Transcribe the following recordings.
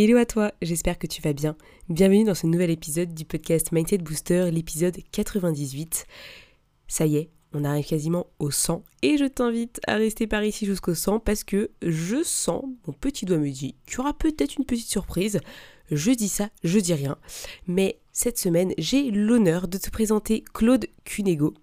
Hello à toi, j'espère que tu vas bien. Bienvenue dans ce nouvel épisode du podcast Mindset Booster, l'épisode 98. Ça y est, on arrive quasiment au 100 et je t'invite à rester par ici jusqu'au 100 parce que je sens, mon petit doigt me dit, qu'il y aura peut-être une petite surprise. Je dis ça, je dis rien. Mais cette semaine, j'ai l'honneur de te présenter Claude Cunego.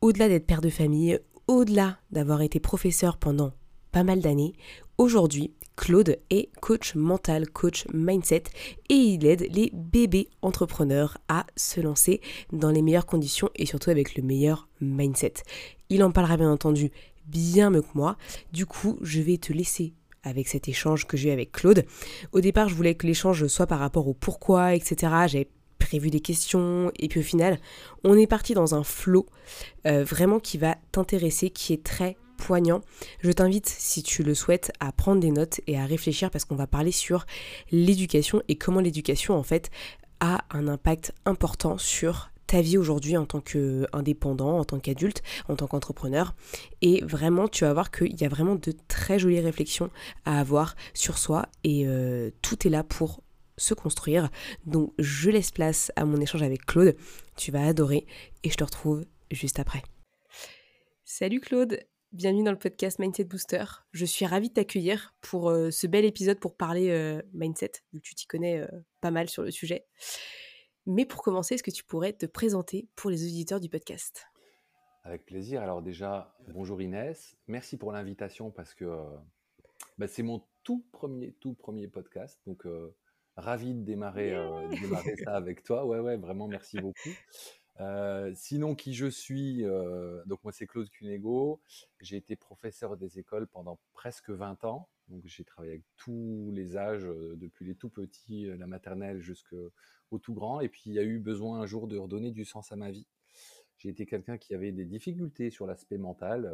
Au-delà d'être père de famille, au-delà d'avoir été professeur pendant pas mal d'années, aujourd'hui, Claude est coach mental, coach mindset et il aide les bébés entrepreneurs à se lancer dans les meilleures conditions et surtout avec le meilleur mindset. Il en parlera bien entendu bien mieux que moi. Du coup, je vais te laisser avec cet échange que j'ai eu avec Claude. Au départ, je voulais que l'échange soit par rapport au pourquoi, etc. J'avais prévu des questions et puis au final, on est parti dans un flow euh, vraiment qui va t'intéresser, qui est très poignant. Je t'invite, si tu le souhaites, à prendre des notes et à réfléchir parce qu'on va parler sur l'éducation et comment l'éducation, en fait, a un impact important sur ta vie aujourd'hui en tant qu'indépendant, en tant qu'adulte, en tant qu'entrepreneur. Et vraiment, tu vas voir qu'il y a vraiment de très jolies réflexions à avoir sur soi et euh, tout est là pour se construire. Donc, je laisse place à mon échange avec Claude. Tu vas adorer et je te retrouve juste après. Salut Claude, Bienvenue dans le podcast Mindset Booster. Je suis ravie de t'accueillir pour euh, ce bel épisode pour parler euh, mindset, vu que tu t'y connais euh, pas mal sur le sujet. Mais pour commencer, est-ce que tu pourrais te présenter pour les auditeurs du podcast? Avec plaisir. Alors déjà, bonjour Inès. Merci pour l'invitation parce que bah, c'est mon tout premier, tout premier podcast. Donc ravi de démarrer, de démarrer ça avec toi. Ouais, ouais, vraiment merci beaucoup. Sinon, qui je suis Donc, moi, c'est Claude Cunego. J'ai été professeur des écoles pendant presque 20 ans. Donc, j'ai travaillé avec tous les âges, depuis les tout petits, la maternelle, jusqu'au tout grand. Et puis, il y a eu besoin un jour de redonner du sens à ma vie. J'ai été quelqu'un qui avait des difficultés sur l'aspect mental.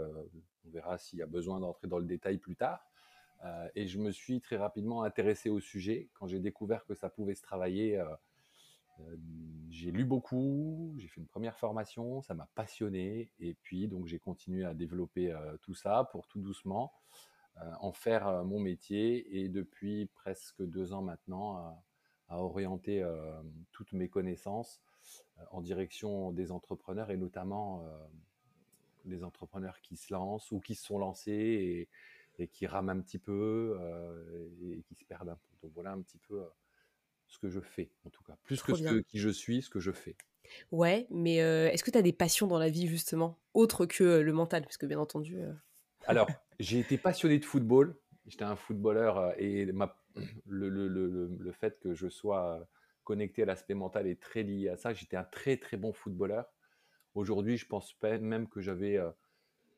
on verra s'il y a besoin d'entrer dans le détail plus tard. et je me suis très rapidement intéressé au sujet. Quand j'ai découvert que ça pouvait se travailler, j'ai lu beaucoup, j'ai fait une première formation, ça m'a passionné, et puis donc j'ai continué à développer euh, tout ça pour tout doucement euh, en faire mon métier, et depuis presque deux ans maintenant, à orienter toutes mes connaissances en direction des entrepreneurs et notamment des entrepreneurs qui se lancent ou qui se sont lancés et, et qui rament un petit peu et qui se perdent un peu. Donc voilà un petit peu ce que je fais, en tout cas. Plus que ce qui je suis, ce que je fais. Ouais, mais euh, est-ce que tu as des passions dans la vie, justement, autres que euh, le mental? Parce que, bien entendu. Euh, Alors, j'ai été passionné de football. J'étais un footballeur et ma, le, le, le, le, fait que je sois connecté à l'aspect mental est très lié à ça. J'étais un très, très bon footballeur. Aujourd'hui, je pense même que j'avais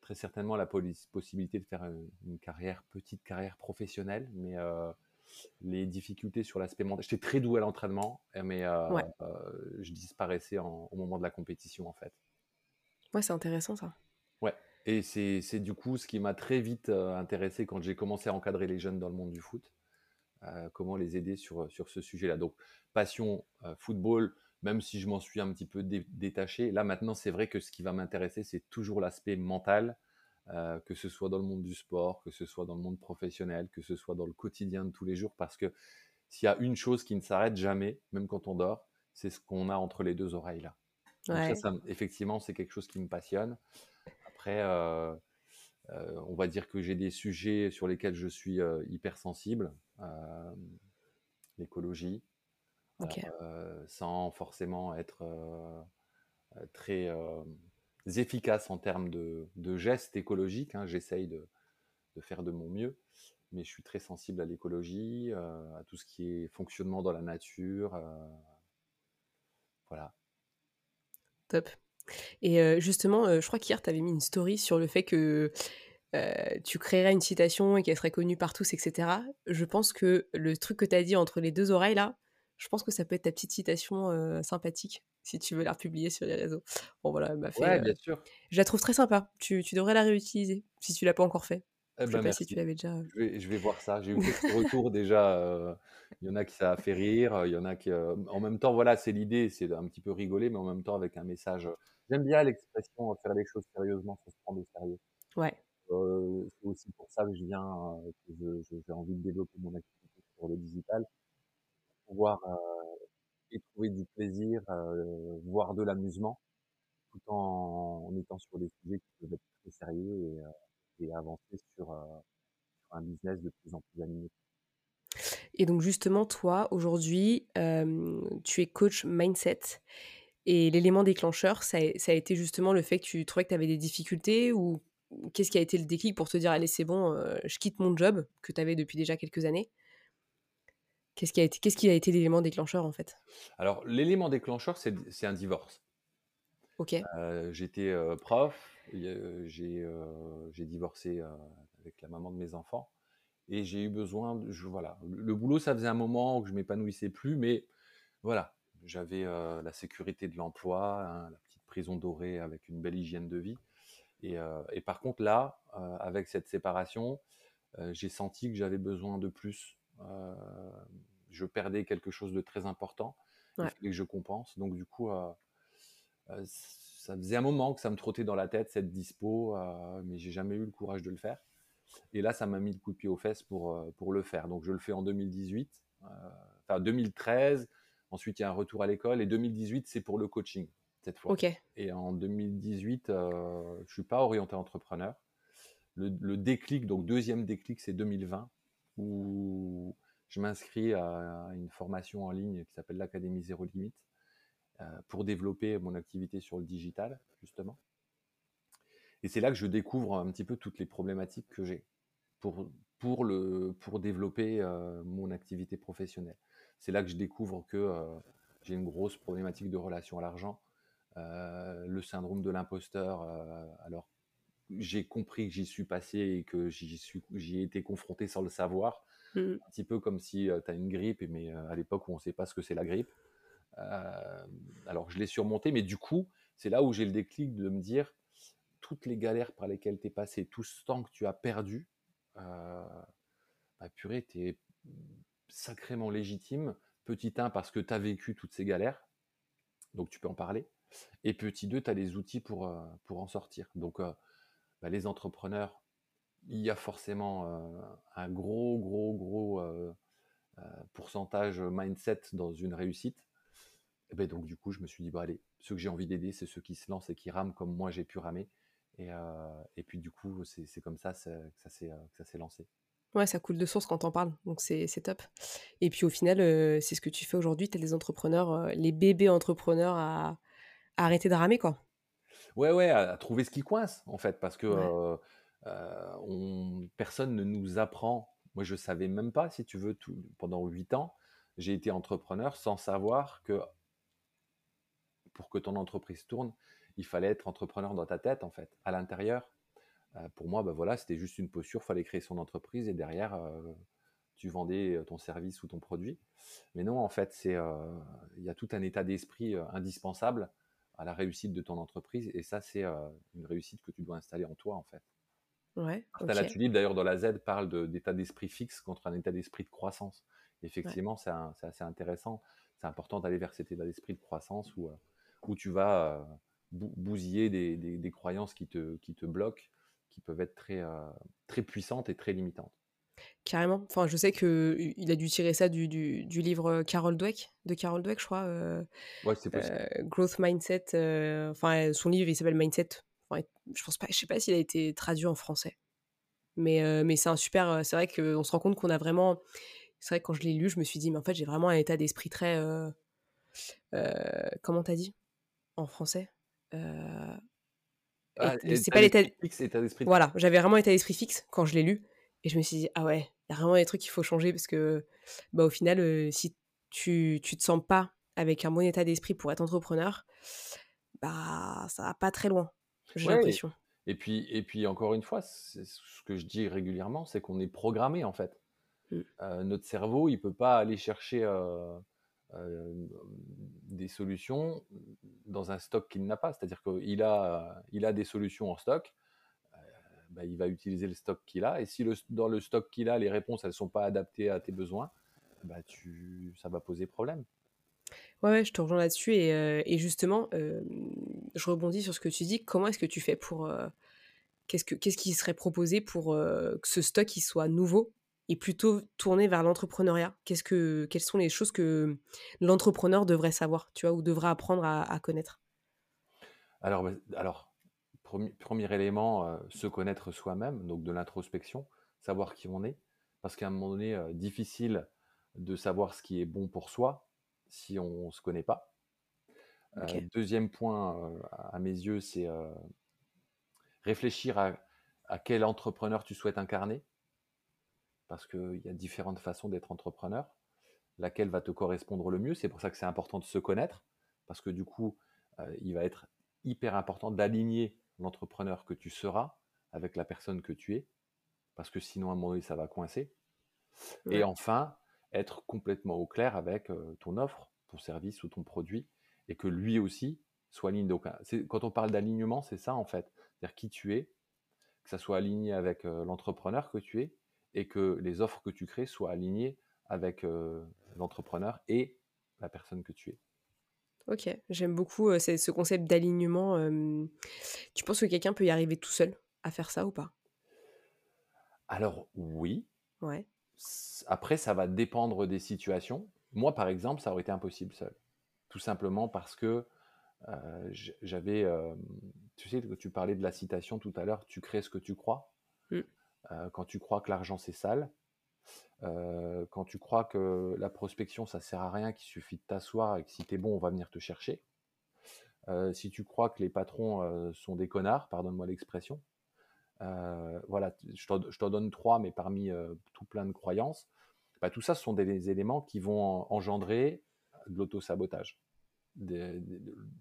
très certainement la possibilité de faire une, carrière, petite carrière professionnelle, mais les difficultés sur l'aspect mental. J'étais très doué à l'entraînement, mais euh, euh, je disparaissais au moment de la compétition, en fait. Ouais, c'est intéressant ça. Ouais, et c'est du coup ce qui m'a très vite euh, intéressé quand j'ai commencé à encadrer les jeunes dans le monde du foot. comment les aider sur, sur ce sujet-là. Donc, passion football, même si je m'en suis un petit peu détaché. Là, maintenant, c'est vrai que ce qui va m'intéresser, c'est toujours l'aspect mental euh, que ce soit dans le monde du sport, que ce soit dans le monde professionnel, que ce soit dans le quotidien de tous les jours, parce que s'il y a une chose qui ne s'arrête jamais, même quand on dort, c'est ce qu'on a entre les deux oreilles là. Ça, effectivement, c'est quelque chose qui me passionne. Après, euh, euh, on va dire que j'ai des sujets sur lesquels je suis hypersensible, l'écologie, sans forcément être très efficaces en termes de, gestes écologiques. Hein. J'essaye de, faire de mon mieux, mais je suis très sensible à l'écologie, euh, à tout ce qui est fonctionnement dans la nature. Euh, voilà. Top. Et euh, justement, je crois qu'hier, tu avais mis une story sur le fait que tu créerais une citation et qu'elle serait connue par tous, etc. Je pense que le truc que tu as dit entre les deux oreilles, là, Je pense que ça peut être ta petite citation sympathique si tu veux la republier sur les réseaux. Bon voilà, elle m'a fait. Ouais, bien sûr. Je la trouve très sympa. Tu, tu devrais la réutiliser si tu l'as pas encore fait. Eh Je sais ben, pas si tu l'avais déjà. Je vais, je vais voir ça. J'ai eu quelques retours déjà. Il y en a qui ça a fait rire. Il y en a qui. En même temps, voilà, c'est l'idée, c'est un petit peu rigoler, mais en même temps avec un message. J'aime bien l'expression faire les choses sérieusement, faut se prendre au sérieux. Ouais. Euh, c'est aussi pour ça que je viens, que j'ai envie de développer mon activité sur le digital, pouvoir et trouver du plaisir, voire de l'amusement, tout en, étant sur des sujets qui peuvent être très sérieux et, avancer sur, un business de plus en plus animé. Et donc justement, toi, aujourd'hui, tu es coach mindset. Et l'élément déclencheur, ça a, été justement le fait que tu trouvais que tu avais des difficultés ou qu'est-ce qui a été le déclic pour te dire, allez, c'est bon, je quitte mon job que tu avais depuis déjà quelques années? Qu'est-ce qui a été, qu'est-ce qui a été l'élément déclencheur en fait? Alors, l'élément déclencheur, c'est c'est un divorce. Ok, Euh, J'étais euh, prof, euh, j'ai euh, j'ai divorcé avec la maman de mes enfants et j'ai eu besoin, de, je, voilà, le, le boulot, ça faisait un moment que je m'épanouissais plus, mais voilà, j'avais la sécurité de l'emploi, hein, la petite prison dorée avec une belle hygiène de vie. Et, et par contre, là, avec cette séparation, j'ai senti que j'avais besoin de plus. Euh, je perdais quelque chose de très important. Ouais. Il fallait que je compense. Donc, du coup, euh, euh, ça faisait un moment que ça me trottait dans la tête, cette dispo, mais j'ai jamais eu le courage de le faire. Et là, ça m'a mis le coup de pied aux fesses pour, pour le faire. Donc, je le fais en 2018, euh, enfin 2013. Ensuite, il y a un retour à l'école. Et 2018, c'est pour le coaching, cette fois. Et en 2018, euh, je suis pas orienté entrepreneur. Le, le déclic, donc deuxième déclic, c'est 2020, où je m'inscris à une formation en ligne qui s'appelle l'Académie Zéro Limite euh, pour développer mon activité sur le digital, justement. Et c'est là que je découvre un petit peu toutes les problématiques que j'ai pour, pour, le, pour développer euh, mon activité professionnelle. C'est là que je découvre que euh, j'ai une grosse problématique de relation à l'argent, le syndrome de l'imposteur. alors, j'ai compris que j'y suis passé et que j'y suis, j'y ai été confronté sans le savoir. Mm. Un petit peu comme si tu as une grippe, mais à l'époque où on ne sait pas ce que c'est la grippe. Euh, alors, je l'ai surmonté, mais du coup, c'est là où j'ai le déclic de me dire toutes les galères par lesquelles tu es passé, tout ce temps que tu as perdu, euh, bah, purée, tu es sacrément légitime. Petit 1, parce que tu as vécu toutes ces galères, donc tu peux en parler. Et petit 2, tu as les outils pour, euh, pour en sortir. Donc, euh, bah, les entrepreneurs, il y a forcément euh, un gros, gros, gros euh, euh, pourcentage mindset dans une réussite. Et ben donc, du coup, je me suis dit, bah, allez, ceux que j'ai envie d'aider, c'est ceux qui se lancent et qui rament comme moi j'ai pu ramer. Et, euh, puis, du coup, c'est comme ça que ça s'est lancé. Ouais, ça coule de source quand t'en parles, donc c'est top. Et puis au final, c'est ce que tu fais aujourd'hui, t'as des entrepreneurs, les bébés entrepreneurs à arrêter de ramer, quoi. Ouais, ouais, à, à trouver ce qui coince, en fait, parce que Ouais. euh, euh, on, personne ne nous apprend. Moi, je savais même pas, si tu veux, tout, pendant huit ans, j'ai été entrepreneur sans savoir que pour que ton entreprise tourne, il fallait être entrepreneur dans ta tête, en fait, à l'intérieur. Euh, pour moi, bah voilà, c'était juste une posture, fallait créer son entreprise et derrière, euh, tu vendais ton service ou ton produit. Mais non, en fait, c'est euh, il y a tout un état d'esprit euh, indispensable à la réussite de ton entreprise et ça, c'est euh, une réussite que tu dois installer en toi, en fait. Ouais, Martha ok. Latulip, d'ailleurs, dans la Z, parle de- d'état d'esprit fixe contre un état d'esprit de croissance. Effectivement, c'est assez intéressant. C'est important d'aller vers cet état d'esprit de croissance où, euh, où tu vas euh, bou- bousiller des, des- des croyances qui te, qui te bloquent, qui peuvent être très, très puissantes et très limitantes. Carrément. Enfin, je sais que il a dû tirer ça du, du, du livre Carol Dweck, de Carol Dweck, je crois. euh, Ouais, c'est possible. euh, Growth Mindset. euh, Enfin, son livre, il s'appelle Mindset. Enfin, je pense pas, je sais pas s'il a été traduit en français. Mais, euh, mais c'est un super. euh, C'est vrai qu'on se rend compte qu'on a vraiment. C'est vrai que quand je l'ai lu, je me suis dit, mais en fait, j'ai vraiment un état d'esprit très. comment t'as dit? En français Ah, c'est pas l'état. Voilà, j'avais vraiment état d'esprit fixe quand je l'ai lu. Et je me suis dit, ah ouais, il y a vraiment des trucs qu'il faut changer parce que, bah, au final, euh, si tu, tu te sens pas avec un bon état d'esprit pour être entrepreneur, bah, ça va pas très loin, j'ai Ouais, l'impression. Et puis, et puis encore une fois, ce que je dis régulièrement, c'est qu'on est programmé en fait. Mm. Euh, notre cerveau, il peut pas aller chercher euh, des solutions dans un stock qu'il n'a pas. C'est-à-dire qu'il a, il a des solutions en stock, bah, il va utiliser le stock qu'il a. Et si le, dans le stock qu'il a, les réponses, elles ne sont pas adaptées à tes besoins, bah, tu, ça va poser problème. Ouais, je te rejoins là-dessus. Et, euh, et justement, euh, je rebondis sur ce que tu dis. Comment est-ce que tu fais pour... qu'est-ce, que, qu'est-ce qui serait proposé pour que ce stock il soit nouveau et plutôt tourné vers l'entrepreneuriat? Qu'est-ce que, Quelles sont les choses que l'entrepreneur devrait savoir, tu vois, ou devrait apprendre à, connaître? Alors, alors premier, premier élément, euh, se connaître soi-même, donc de l'introspection, savoir qui on est, parce qu'à un moment donné, euh, difficile de savoir ce qui est bon pour soi si on ne se connaît pas. Euh, deuxième point, à mes yeux, c'est réfléchir à, à quel entrepreneur tu souhaites incarner. Parce qu'il y a différentes façons d'être entrepreneur, laquelle va te correspondre le mieux? C'est pour ça que c'est important de se connaître, parce que du coup, il va être hyper important d'aligner l'entrepreneur que tu seras avec la personne que tu es, parce que sinon, à un moment donné, ça va coincer. Et enfin, être complètement au clair avec euh, ton offre, ton service ou ton produit, et que lui aussi soit aligné. Donc, quand on parle d'alignement, c'est ça en fait. C'est-à-dire qui tu es, que ça soit aligné avec euh, l'entrepreneur que tu es, et que les offres que tu crées soient alignées avec euh, l'entrepreneur et la personne que tu es. Ok, j'aime beaucoup euh, ce concept d'alignement. tu penses que quelqu'un peut y arriver tout seul à faire ça ou pas? Alors oui. Ouais. Après, ça va dépendre des situations. Moi, par exemple, ça aurait été impossible seul. Tout simplement parce que euh, j'avais, tu sais, tu parlais de la citation tout à l'heure, tu crées ce que tu crois. Mmh. Quand tu crois que l'argent c'est sale, quand tu crois que la prospection ça sert à rien, qu'il suffit de t'asseoir et que si t'es bon on va venir te chercher, si tu crois que les patrons sont des connards, pardonne-moi l'expression, voilà, je t'en donne trois, mais parmi tout plein de croyances, bah, tout ça ce sont des, éléments qui vont engendrer de l'auto-sabotage.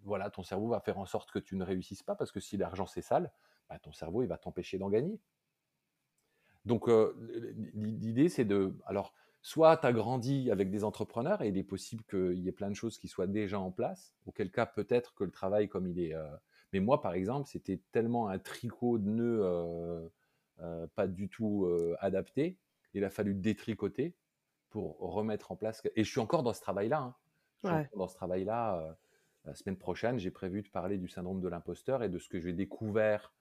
voilà, ton cerveau va faire en sorte que tu ne réussisses pas parce que si l'argent c'est sale, bah, ton cerveau il va t'empêcher d'en gagner. Donc, euh, l'idée, c'est de. Alors, soit tu as grandi avec des entrepreneurs et il est possible qu'il y ait plein de choses qui soient déjà en place, auquel cas, peut-être que le travail, comme il est. Euh, mais moi, par exemple, c'était tellement un tricot de nœuds euh, pas du tout adapté. Il a fallu détricoter pour remettre en place. Et je suis encore dans ce travail-là. Hein. Je suis encore dans ce travail-là. la semaine prochaine, j'ai prévu de parler du syndrome de l'imposteur et de ce que j'ai découvert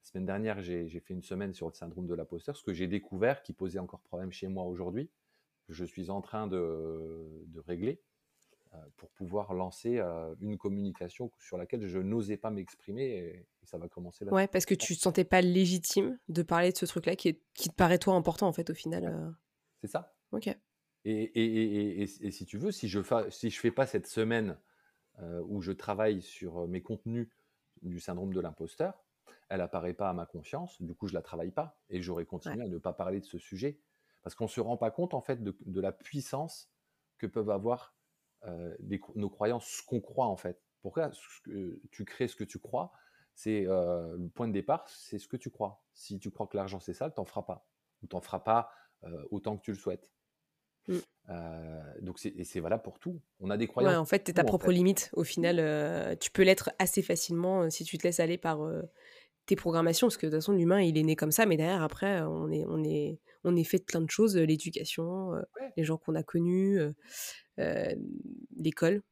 la semaine dernière, j'ai fait une semaine sur le syndrome de l'imposteur, ce que j'ai découvert qui posait encore problème chez moi aujourd'hui, que je suis en train de, régler euh, pour pouvoir lancer euh, une communication sur laquelle je n'osais pas m'exprimer et, ça va commencer là. Ouais, parce que tu ne te sentais pas légitime de parler de ce truc-là qui, qui te paraît toi important en fait au final. Euh. C'est ça. Ok. Et, et, si tu veux, si je ne si je fais pas cette semaine où je travaille sur mes contenus du syndrome de l'imposteur, elle apparaît pas à ma conscience, du coup je la travaille pas et j'aurais continué à ne pas parler de ce sujet parce qu'on se rend pas compte en fait de, la puissance que peuvent avoir euh, nos croyances, ce qu'on croit en fait. Pourquoi tu crées ce que tu crois C'est euh, le point de départ, c'est ce que tu crois. Si tu crois que l'argent c'est sale, t'en feras pas ou t'en feras pas euh, autant que tu le souhaites. Mmh. donc c'est valable pour tout. On a des croyances. en fait, tu es ta propre limite. Au final, tu peux l'être assez facilement si tu te laisses aller par tes programmations, parce que de toute façon, l'humain, il est né comme ça, mais derrière, après, on est, on est, on est fait de plein de choses, euh, l'éducation, euh, les gens qu'on a connus, euh, l'école.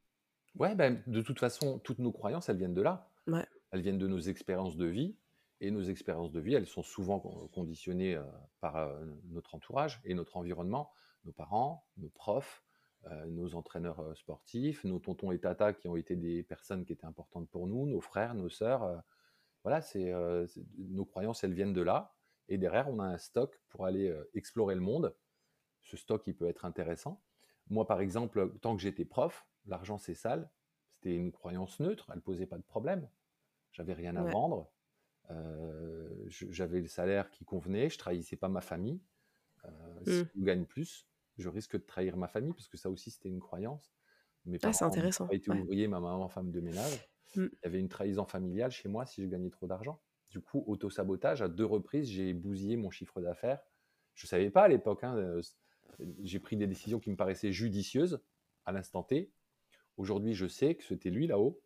Ouais, ben, de toute façon, toutes nos croyances, elles viennent de là. Ouais. Elles viennent de nos expériences de vie, et nos expériences de vie, elles sont souvent conditionnées par notre entourage et notre environnement, nos parents, nos profs, nos entraîneurs sportifs, nos tontons et tatas qui ont été des personnes qui étaient importantes pour nous, nos frères, nos sœurs voilà, c'est nos croyances, elles viennent de là. Et derrière, on a un stock pour aller explorer le monde. Ce stock, il peut être intéressant. Moi, par exemple, tant que j'étais prof, l'argent c'est sale. C'était une croyance neutre. Elle posait pas de problème. J'avais rien à vendre. j'avais le salaire qui convenait. Je trahissais pas ma famille. Si mmh. je gagne plus, je risque de trahir ma famille parce que ça aussi c'était une croyance. Mes ah, c'est intéressant. J'ai été ouvrier, ma maman femme de ménage. Mmh. Il y avait une trahison familiale chez moi si je gagnais trop d'argent. Du coup, auto-sabotage, à deux reprises, j'ai bousillé mon chiffre d'affaires. Je ne savais pas à l'époque. Hein, euh, j'ai pris des décisions qui me paraissaient judicieuses à l'instant T. Aujourd'hui, je sais que c'était lui là-haut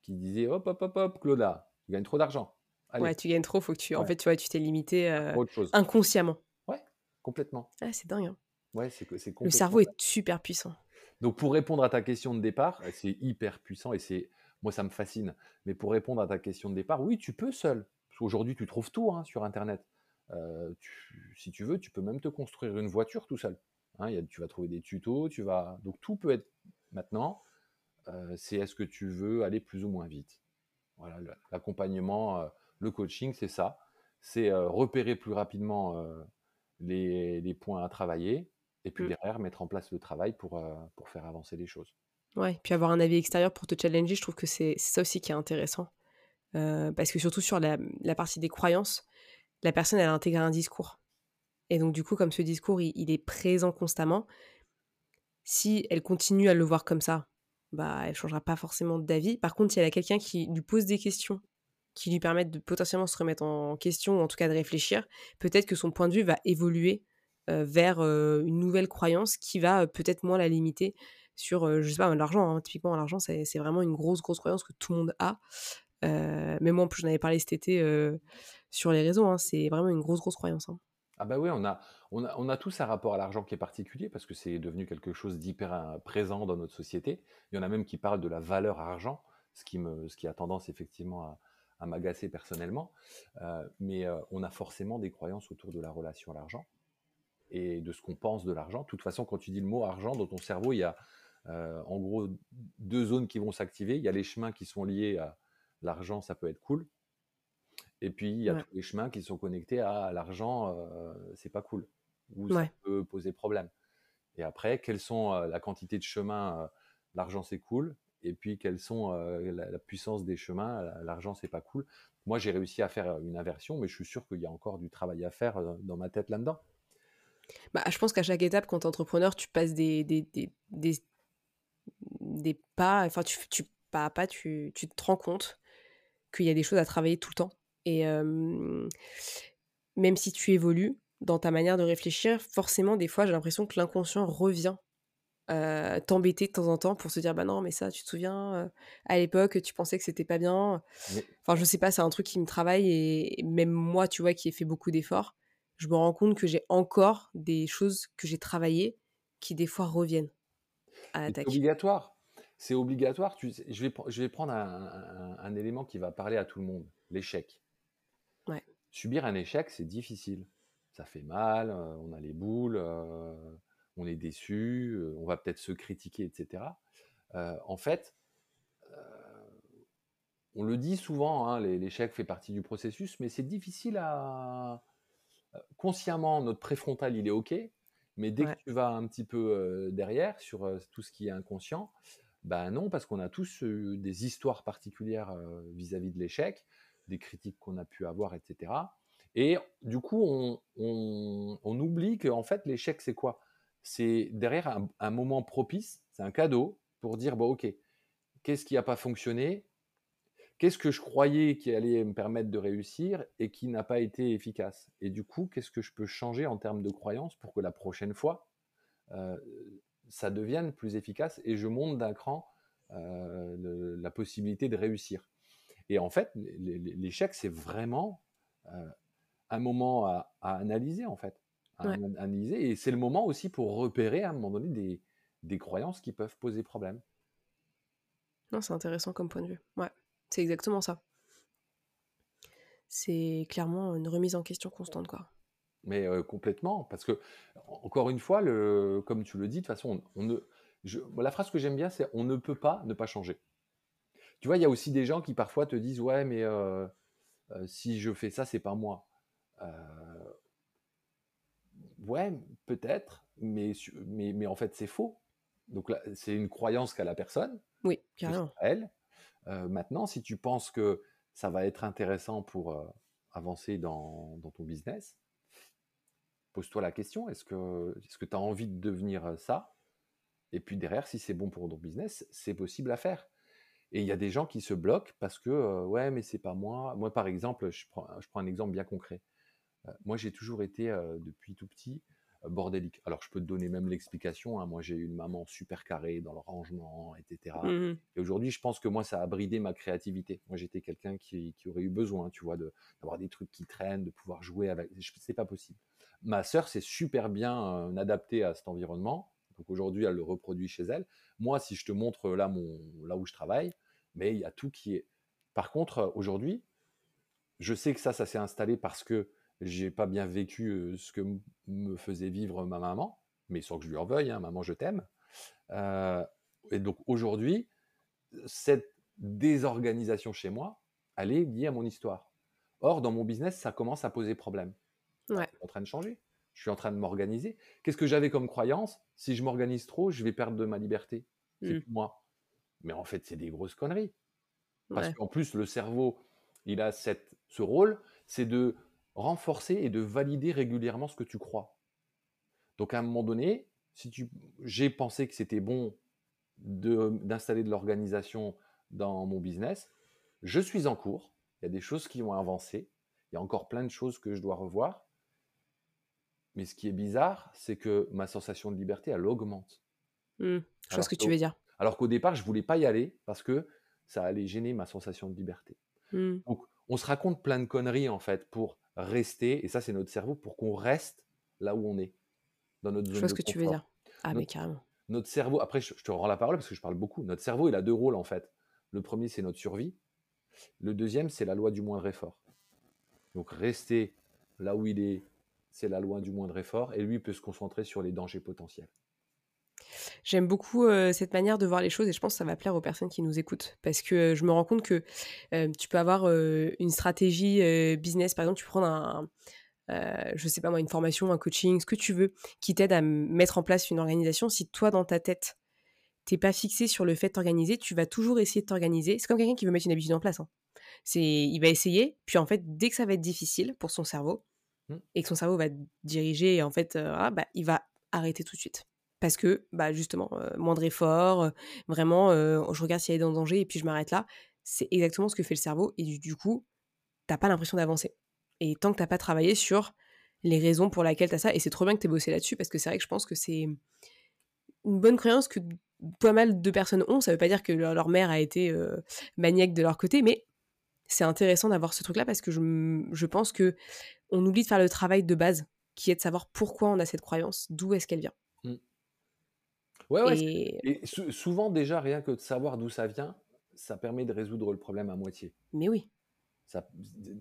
qui disait hop, hop, hop, hop, Claudia, tu gagnes trop d'argent. Ouais, tu gagnes trop, faut que tu. En fait, tu vois, tu t'es limité euh, Autre chose. inconsciemment. Ouais, complètement. Ah, c'est dingue. hein. Ouais, c'est Le cerveau est super puissant. Donc pour répondre à ta question de départ, c'est hyper puissant et c'est moi ça me fascine. Mais pour répondre à ta question de départ, oui, tu peux seul. Parce qu'aujourd'hui, tu trouves tout hein, sur Internet. Euh, tu- si tu veux, tu peux même te construire une voiture tout seul. Hein, il y a- tu vas trouver des tutos, tu vas. Donc tout peut être maintenant. euh, c'est est-ce que tu veux aller plus ou moins vite. Voilà, l'accompagnement, euh, le coaching, c'est ça. C'est repérer plus rapidement les, les points à travailler et puis Mm. derrière mettre en place le travail pour, pour faire avancer les choses. Ouais, puis avoir un avis extérieur pour te challenger, je trouve que c'est ça aussi qui est intéressant. Euh, parce que surtout sur la, la partie des croyances, la personne, elle intègre un discours. Et donc, du coup, comme ce discours, il, est présent constamment, si elle continue à le voir comme ça, bah, elle changera pas forcément d'avis. Par contre, si elle a quelqu'un qui lui pose des questions, qui lui permettent de potentiellement se remettre en question, ou en tout cas de réfléchir, peut-être que son point de vue va évoluer euh, vers euh, une nouvelle croyance qui va peut-être moins la limiter sur, je sais pas, l'argent. hein. Typiquement, l'argent, c'est c'est vraiment une grosse, grosse croyance que tout le monde a. Mais moi, en plus, j'en avais parlé cet été sur les réseaux. hein. C'est vraiment une grosse, grosse croyance. hein. Ah bah oui, on a, on a, on a tous un rapport à l'argent qui est particulier parce que c'est devenu quelque chose d'hyper présent dans notre société. Il y en a même qui parlent de la valeur argent, ce qui, me, ce qui a tendance effectivement à, à m'agacer personnellement. Mais on a forcément des croyances autour de la relation à l'argent et de ce qu'on pense de l'argent. De toute façon, quand tu dis le mot argent, dans ton cerveau, il y a euh, en gros deux zones qui vont s'activer. Il y a les chemins qui sont liés à l'argent, ça peut être cool. Et puis, il y a Ouais. tous les chemins qui sont connectés à l'argent, euh, c'est pas cool, ou Ouais. ça peut poser problème. Et après, quelles sont euh, la quantité de chemins L'argent, c'est cool. Et puis, quelles sont la, la puissance des chemins la- L'argent, c'est pas cool. Moi, j'ai réussi à faire une inversion, mais je suis sûr qu'il y a encore du travail à faire dans ma tête là-dedans. Bah, je pense qu'à chaque étape, quand tu es entrepreneur, tu passes des, des, des, des, des pas, enfin, tu, tu, pas à pas, tu, tu te rends compte qu'il y a des choses à travailler tout le temps. Et euh, même si tu évolues dans ta manière de réfléchir, forcément, des fois, j'ai l'impression que l'inconscient revient euh, t'embêter de temps en temps pour se dire bah non mais ça tu te souviens euh, à l'époque tu pensais que c'était pas bien enfin je sais pas c'est un truc qui me travaille et, et même moi tu vois qui ai fait beaucoup d'efforts je me rends compte que j'ai encore des choses que j'ai travaillées qui des fois reviennent à C'est obligatoire. C'est obligatoire. Tu je, vais, pr- je vais prendre un, un- un élément qui va parler à tout le monde, l'échec. Ouais. Subir un échec, c'est difficile. Ça fait mal, euh, on a les boules, euh, on est déçu, euh, on va peut-être se critiquer, etc. Euh, en fait, on le dit souvent, hein, l'échec fait partie du processus, mais c'est difficile à... Consciemment, notre préfrontal, il est OK, mais dès Ouais. que tu vas un petit peu euh, derrière sur euh, tout ce qui est inconscient, ben non, parce qu'on a tous euh, des histoires particulières vis-à-vis de l'échec, des critiques qu'on a pu avoir, etc. Et du coup, on, on- on oublie qu'en fait, l'échec, c'est quoi? C'est derrière un, un moment propice, c'est un cadeau pour dire, bon, ok, qu'est-ce qui n'a pas fonctionné? Qu'est-ce que je croyais qui allait me permettre de réussir et qui n'a pas été efficace? Et du coup, qu'est-ce que je peux changer en termes de croyance pour que la prochaine fois, euh, ça devienne plus efficace et je monte d'un cran euh, le- la possibilité de réussir? Et en fait, l'échec, c'est vraiment euh, un moment à, à analyser, en fait. À Ouais. an- analyser. Et c'est le moment aussi pour repérer, à un moment donné, des, des croyances qui peuvent poser problème. non c'est intéressant comme point de vue ouais c'est exactement ça c'est clairement une remise en question constante quoi Mais euh, complètement, parce que, encore une fois, le, comme tu le dis, de toute façon, on, on ne, je- moi, la phrase que j'aime bien, c'est on ne peut pas ne pas changer. Tu vois, il y a aussi des gens qui parfois te disent Ouais, mais euh, euh, si je fais ça, c'est pas moi. Ouais, peut-être, mais, su- mais, mais en fait, c'est faux. Donc là, c'est une croyance qu'a la personne, oui carrément elle. Euh, maintenant, si tu penses que ça va être intéressant pour euh, avancer dans, ton business, pose-toi la question, est-ce que tu as envie de devenir euh, ça? Et puis derrière, si c'est bon pour ton business, c'est possible à faire. Et il y a des gens qui se bloquent parce que, ouais, mais c'est pas moi. Moi, par exemple, je prends, un exemple bien concret. Moi, j'ai toujours été, depuis tout petit, bordélique. Alors, je peux te donner même l'explication. hein. Moi, j'ai eu une maman super carrée dans le rangement, etc. Mmh Et aujourd'hui, je pense que moi, ça a bridé ma créativité. Moi, j'étais quelqu'un qui, qui aurait eu besoin, tu vois, de- d'avoir des trucs qui traînent, de pouvoir jouer avec. C'est pas possible. Ma sœur s'est super bien euh, adaptée à cet environnement. Donc aujourd'hui, elle le reproduit chez elle. Moi, si je te montre là, mon, là où je travaille, mais il y a tout qui est. Par contre, euh, aujourd'hui, je sais que ça, ça s'est installé parce que j'ai pas bien vécu ce que me faisait vivre ma maman, mais sans que je lui en veuille, hein, maman, je t'aime. Euh, et donc aujourd'hui, cette désorganisation chez moi, elle est liée à mon histoire. Or, dans mon business, ça commence à poser problème. Ouais. Je suis en train de changer. Je suis en train de m'organiser. Qu'est-ce que j'avais comme croyance? Si je m'organise trop, je vais perdre de ma liberté. C'est Mm. plus moi. Mais en fait, c'est des grosses conneries. Parce Ouais. qu'en plus, le cerveau, il a cette, ce rôle, c'est de renforcer et de valider régulièrement ce que tu crois. Donc à un moment donné, si tu, j'ai pensé que c'était bon de- d'installer de l'organisation dans mon business, je suis en cours. Il y a des choses qui ont avancé. Il y a encore plein de choses que je dois revoir. Mais ce qui est bizarre, c'est que ma sensation de liberté, elle augmente. Mmh. Je vois ce que que- tu veux dire. Alors qu'au départ, je voulais pas y aller parce que ça allait gêner ma sensation de liberté. Mmh. Donc, on se raconte plein de conneries en fait pour rester, et ça c'est notre cerveau, pour qu'on reste là où on est, dans notre Je zone vois ce que tu veux dire. Ah, Non. mais carrément. Notre cerveau, après je, je te rends la parole parce que je parle beaucoup, notre cerveau il a deux rôles en fait. Le premier c'est notre survie, le deuxième c'est la loi du moindre effort. Donc rester là où il est, c'est la loi du moindre effort, et lui il peut se concentrer sur les dangers potentiels. J'aime beaucoup euh, cette manière de voir les choses et je pense que ça va plaire aux personnes qui nous écoutent parce que euh, je me rends compte que euh, tu peux avoir une stratégie business, par exemple, tu prends un, je sais pas moi, une formation, un coaching, ce que tu veux, qui t'aide à mettre en place une organisation. Si toi, dans ta tête, t'es pas fixé sur le fait de t'organiser, tu vas toujours essayer de t'organiser. C'est comme quelqu'un qui veut mettre une habitude en place. hein. C'est, il va essayer, puis en fait, dès que ça va être difficile pour son cerveau Hmm. et que son cerveau va diriger, et en fait, euh, ah, bah, il va arrêter tout de suite. Parce que, bah, justement, moindre effort, vraiment, je regarde s'il y a dans le danger et puis je m'arrête là. C'est exactement ce que fait le cerveau et du, coup, t'as pas l'impression d'avancer. Et tant que t'as pas travaillé sur les raisons pour lesquelles t'as ça, et c'est trop bien que t'aies bossé là-dessus parce que c'est vrai que je pense que c'est une bonne croyance que pas mal de personnes ont. Ça veut pas dire que leur, mère a été maniaque de leur côté, mais c'est intéressant d'avoir ce truc-là parce que je, je pense que on oublie de faire le travail de base qui est de savoir pourquoi on a cette croyance, d'où est-ce qu'elle vient. Ouais, ouais, et... et sou- souvent déjà rien que de savoir d'où ça vient, ça permet de résoudre le problème à moitié. Mais oui, Ça,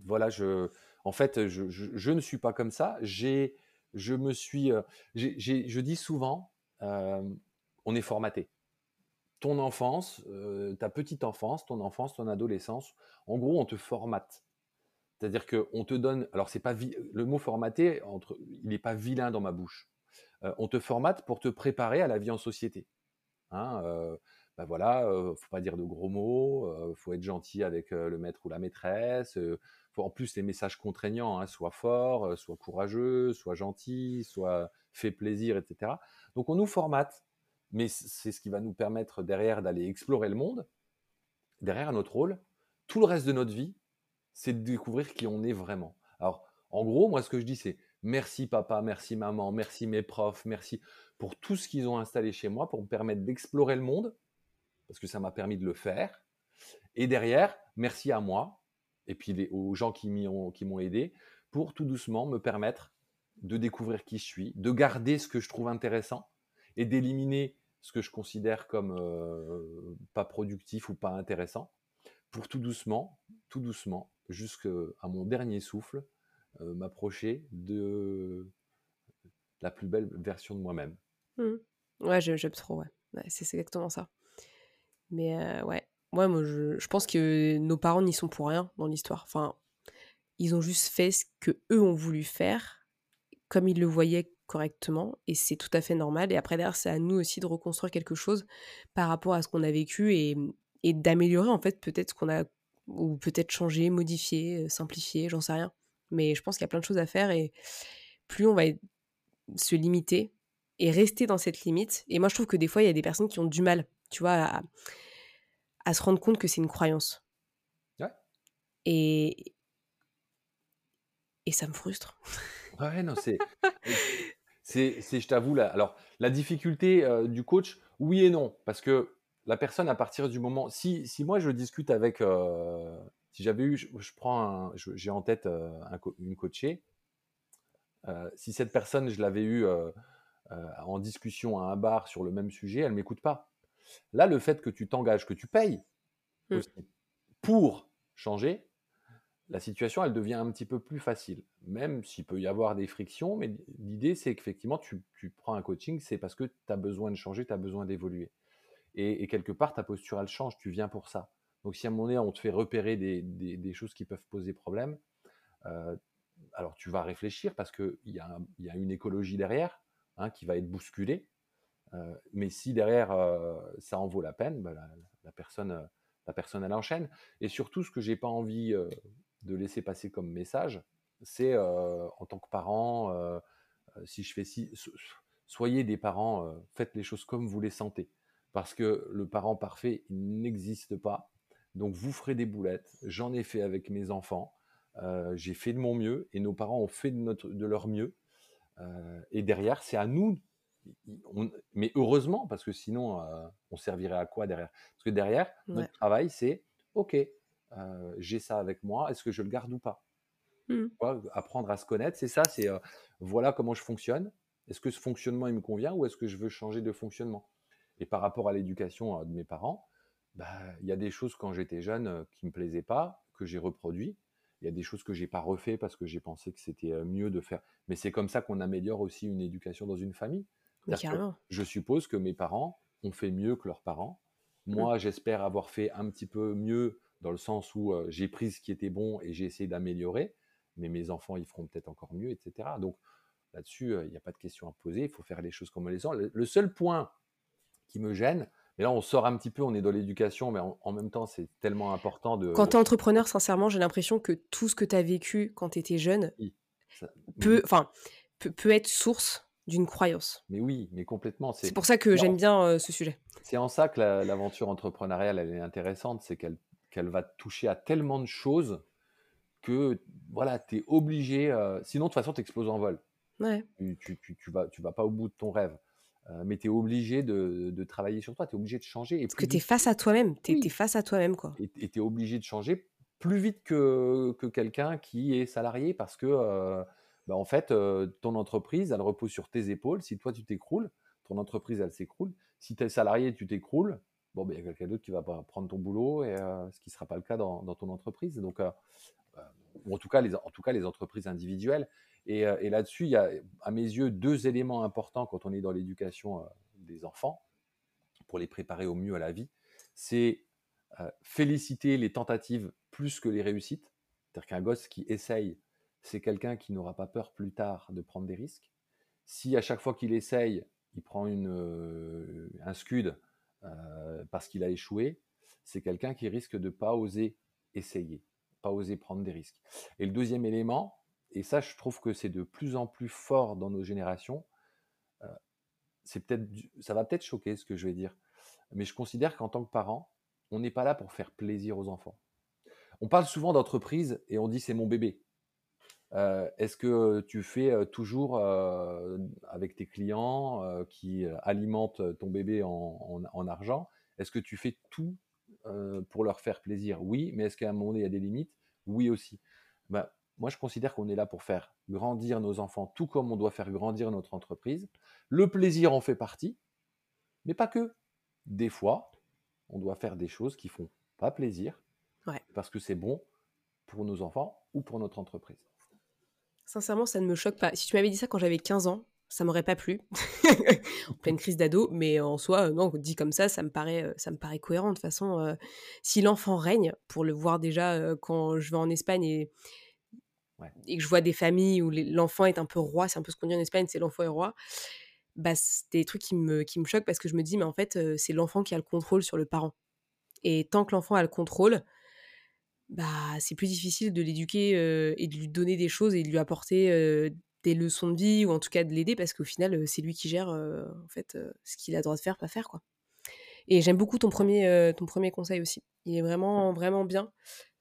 voilà, je, en fait, je, je- je ne suis pas comme ça. J'ai, je me suis, euh, j'ai- j'ai- je dis souvent, euh, on est formaté. Ton enfance, euh, ta petite enfance, ton enfance, ton adolescence, en gros, on te formate. C'est-à-dire que on te donne, alors c'est pas vi- le mot formaté, entre, il n'est pas vilain dans ma bouche. Euh, on te formate pour te préparer à la vie en société. Hein, ben voilà, euh, faut pas dire de gros mots, euh, faut être gentil avec le maître ou la maîtresse. en plus les messages contraignants, hein, sois fort, sois courageux, sois gentil, sois fais plaisir, etc. Donc on nous formate, mais c'est ce qui va nous permettre derrière d'aller explorer le monde. Derrière notre rôle, tout le reste de notre vie, c'est de découvrir qui on est vraiment. Alors, en gros, moi, ce que je dis, c'est merci papa, merci maman, merci mes profs, merci pour tout ce qu'ils ont installé chez moi pour me permettre d'explorer le monde, parce que ça m'a permis de le faire. Et derrière, merci à moi, et puis aux gens qui m'ont aidé, pour tout doucement me permettre de découvrir qui je suis, de garder ce que je trouve intéressant et d'éliminer ce que je considère comme euh, pas productif ou pas intéressant, pour tout doucement, tout doucement, jusqu'à mon dernier souffle, euh, m'approcher de la plus belle version de moi-même. Mhm. ouais, j'aime trop, ouais. Ouais, c'est exactement ça. Mais euh, ouais, ouais, moi je, pense que nos parents n'y sont pour rien dans l'histoire. Enfin, ils ont juste fait ce que eux ont voulu faire, comme ils le voyaient correctement, et c'est tout à fait normal. Et après derrière, c'est à nous aussi de reconstruire quelque chose par rapport à ce qu'on a vécu et, d'améliorer en fait peut-être ce qu'on a ou peut-être changer, modifier, euh, simplifier, j'en sais rien. Mais je pense qu'il y a plein de choses à faire et plus on va se limiter et rester dans cette limite. Et moi, je trouve que des fois, il y a des personnes qui ont du mal, tu vois, à, à se rendre compte que c'est une croyance. Ouais. Et, et ça me frustre. Ouais, non, c'est C'est, c'est, je t'avoue, la, alors la difficulté euh, du coach, oui et non, parce que la personne, à partir du moment, si, si moi je discute avec, euh, si j'avais eu, je, prends, j'ai en tête euh, une coachée, si cette personne, je l'avais eu en discussion à un bar sur le même sujet, elle m'écoute pas. Là, le fait que tu t'engages, que tu payes mmh. pour changer, la situation, elle devient un petit peu plus facile, même s'il peut y avoir des frictions, mais l'idée, c'est qu'effectivement, tu, prends un coaching, c'est parce que tu as besoin de changer, tu as besoin d'évoluer. Et, quelque part, ta posture, elle change, tu viens pour ça. Donc, si à un moment donné, on te fait repérer des, choses qui peuvent poser problème, euh, alors tu vas réfléchir parce qu'il y, a une écologie derrière hein, qui va être bousculée. Euh, mais si derrière, euh, ça en vaut la peine, bah, la, personne, la personne, elle enchaîne. Et surtout, ce que j'ai pas envie de laisser passer comme message, c'est en tant que parent, si je fais si, soyez des parents, faites les choses comme vous les sentez. Parce que le parent parfait, il n'existe pas. Donc vous ferez des boulettes. J'en ai fait avec mes enfants. j'ai fait de mon mieux et nos parents ont fait de, notre, de leur mieux. et derrière, c'est à nous. mais heureusement, parce que sinon, on servirait à quoi derrière? Parce que derrière, notre travail, c'est OK, j'ai ça avec moi, est-ce que je le garde ou pas? Mmh. Apprendre à se connaître, c'est ça, c'est voilà comment je fonctionne, est-ce que ce fonctionnement il me convient ou est-ce que je veux changer de fonctionnement? Et par rapport à l'éducation de mes parents, bah, il y a des choses quand j'étais jeune qui me plaisaient pas, que j'ai reproduit. Il y a des choses que j'ai pas refait parce que j'ai pensé que c'était mieux de faire. Mais c'est comme ça qu'on améliore aussi une éducation dans une famille. Je suppose que mes parents ont fait mieux que leurs parents. Mmh. Moi, j'espère avoir fait un petit peu mieux dans le sens où j'ai pris ce qui était bon et j'ai essayé d'améliorer, mais mes enfants, ils feront peut-être encore mieux, etc. Donc là-dessus, il n'y a pas de question à poser, il faut faire les choses comme elles sont. Le, seul point qui me gêne, mais là on sort un petit peu, on est dans l'éducation, mais en, même temps c'est tellement important de... Quand tu es entrepreneur, sincèrement, j'ai l'impression que tout ce que tu as vécu quand tu étais jeune peut, peut, peut être source d'une croyance. Mais oui, mais complètement. C'est pour ça que j'aime bien ce sujet. C'est en ça que l'aventure entrepreneuriale, elle est intéressante, c'est qu'elle qu'elle va toucher à tellement de choses que voilà, tu es obligé. Euh, sinon, de toute façon, tu exploses en vol. Ouais. Tu, tu, tu, vas, tu vas pas au bout de ton rêve. Euh, mais tu es obligé de, de, travailler sur toi, tu es obligé de changer. Et Parce que tu es face à toi-même, tu es, face à toi-même. quoi. Et tu es obligé de changer plus vite que, que quelqu'un qui est salarié parce que, euh, bah, en fait, ton entreprise, elle repose sur tes épaules. Si toi, tu t'écroules, ton entreprise, elle s'écroule. Si tu es salarié, tu t'écroules, bon, ben, il y a quelqu'un d'autre qui va prendre ton boulot, et, euh, ce qui ne sera pas le cas dans, ton entreprise. Donc, euh, euh, ou en tout, cas, les, en tout cas, les entreprises individuelles. Et, là-dessus, il y a, à mes yeux, deux éléments importants quand on est dans l'éducation des enfants, pour les préparer au mieux à la vie. C'est féliciter les tentatives plus que les réussites. C'est-à-dire qu'un gosse qui essaye, c'est quelqu'un qui n'aura pas peur plus tard de prendre des risques. Si à chaque fois qu'il essaye, il prend un scud, euh, parce qu'il a échoué, c'est quelqu'un qui risque de ne pas oser essayer, pas oser prendre des risques. Et le deuxième élément, et ça je trouve que c'est de plus en plus fort dans nos générations, euh, c'est peut-être, ça va peut-être choquer ce que je vais dire, mais je considère qu'en tant que parent, on n'est pas là pour faire plaisir aux enfants. On parle souvent d'entreprise et on dit c'est mon bébé. Euh, est-ce que tu fais euh, toujours avec tes clients qui alimentent ton bébé en, argent Est-ce que tu fais tout pour leur faire plaisir? Oui, mais est-ce qu'à un moment donné, il y a des limites? Oui aussi. Ben, moi, je considère qu'on est là pour faire grandir nos enfants, tout comme on doit faire grandir notre entreprise. Le plaisir en fait partie, mais pas que. Des fois, on doit faire des choses qui font pas plaisir, parce que c'est bon pour nos enfants ou pour notre entreprise. Sincèrement, ça ne me choque pas. Si tu m'avais dit ça quand j'avais 15 ans, ça m'aurait pas plu. en pleine crise d'ado, mais en soi, non, dit comme ça, ça me paraît, euh, ça me paraît cohérent. De toute façon, euh, si l'enfant règne, pour le voir déjà euh, quand je vais en Espagne et, et que je vois des familles où l'enfant est un peu roi, c'est un peu ce qu'on dit en Espagne, c'est l'enfant est roi. Bah, c'est des trucs qui me, qui me choquent parce que je me dis, mais en fait, c'est l'enfant qui a le contrôle sur le parent. Et tant que l'enfant a le contrôle, bah, c'est plus difficile de l'éduquer et de lui donner des choses et de lui apporter des leçons de vie ou en tout cas de l'aider parce qu'au final c'est lui qui gère en fait ce qu'il a le droit de faire pas faire quoi et j'aime beaucoup ton premier ton premier conseil aussi il est vraiment vraiment bien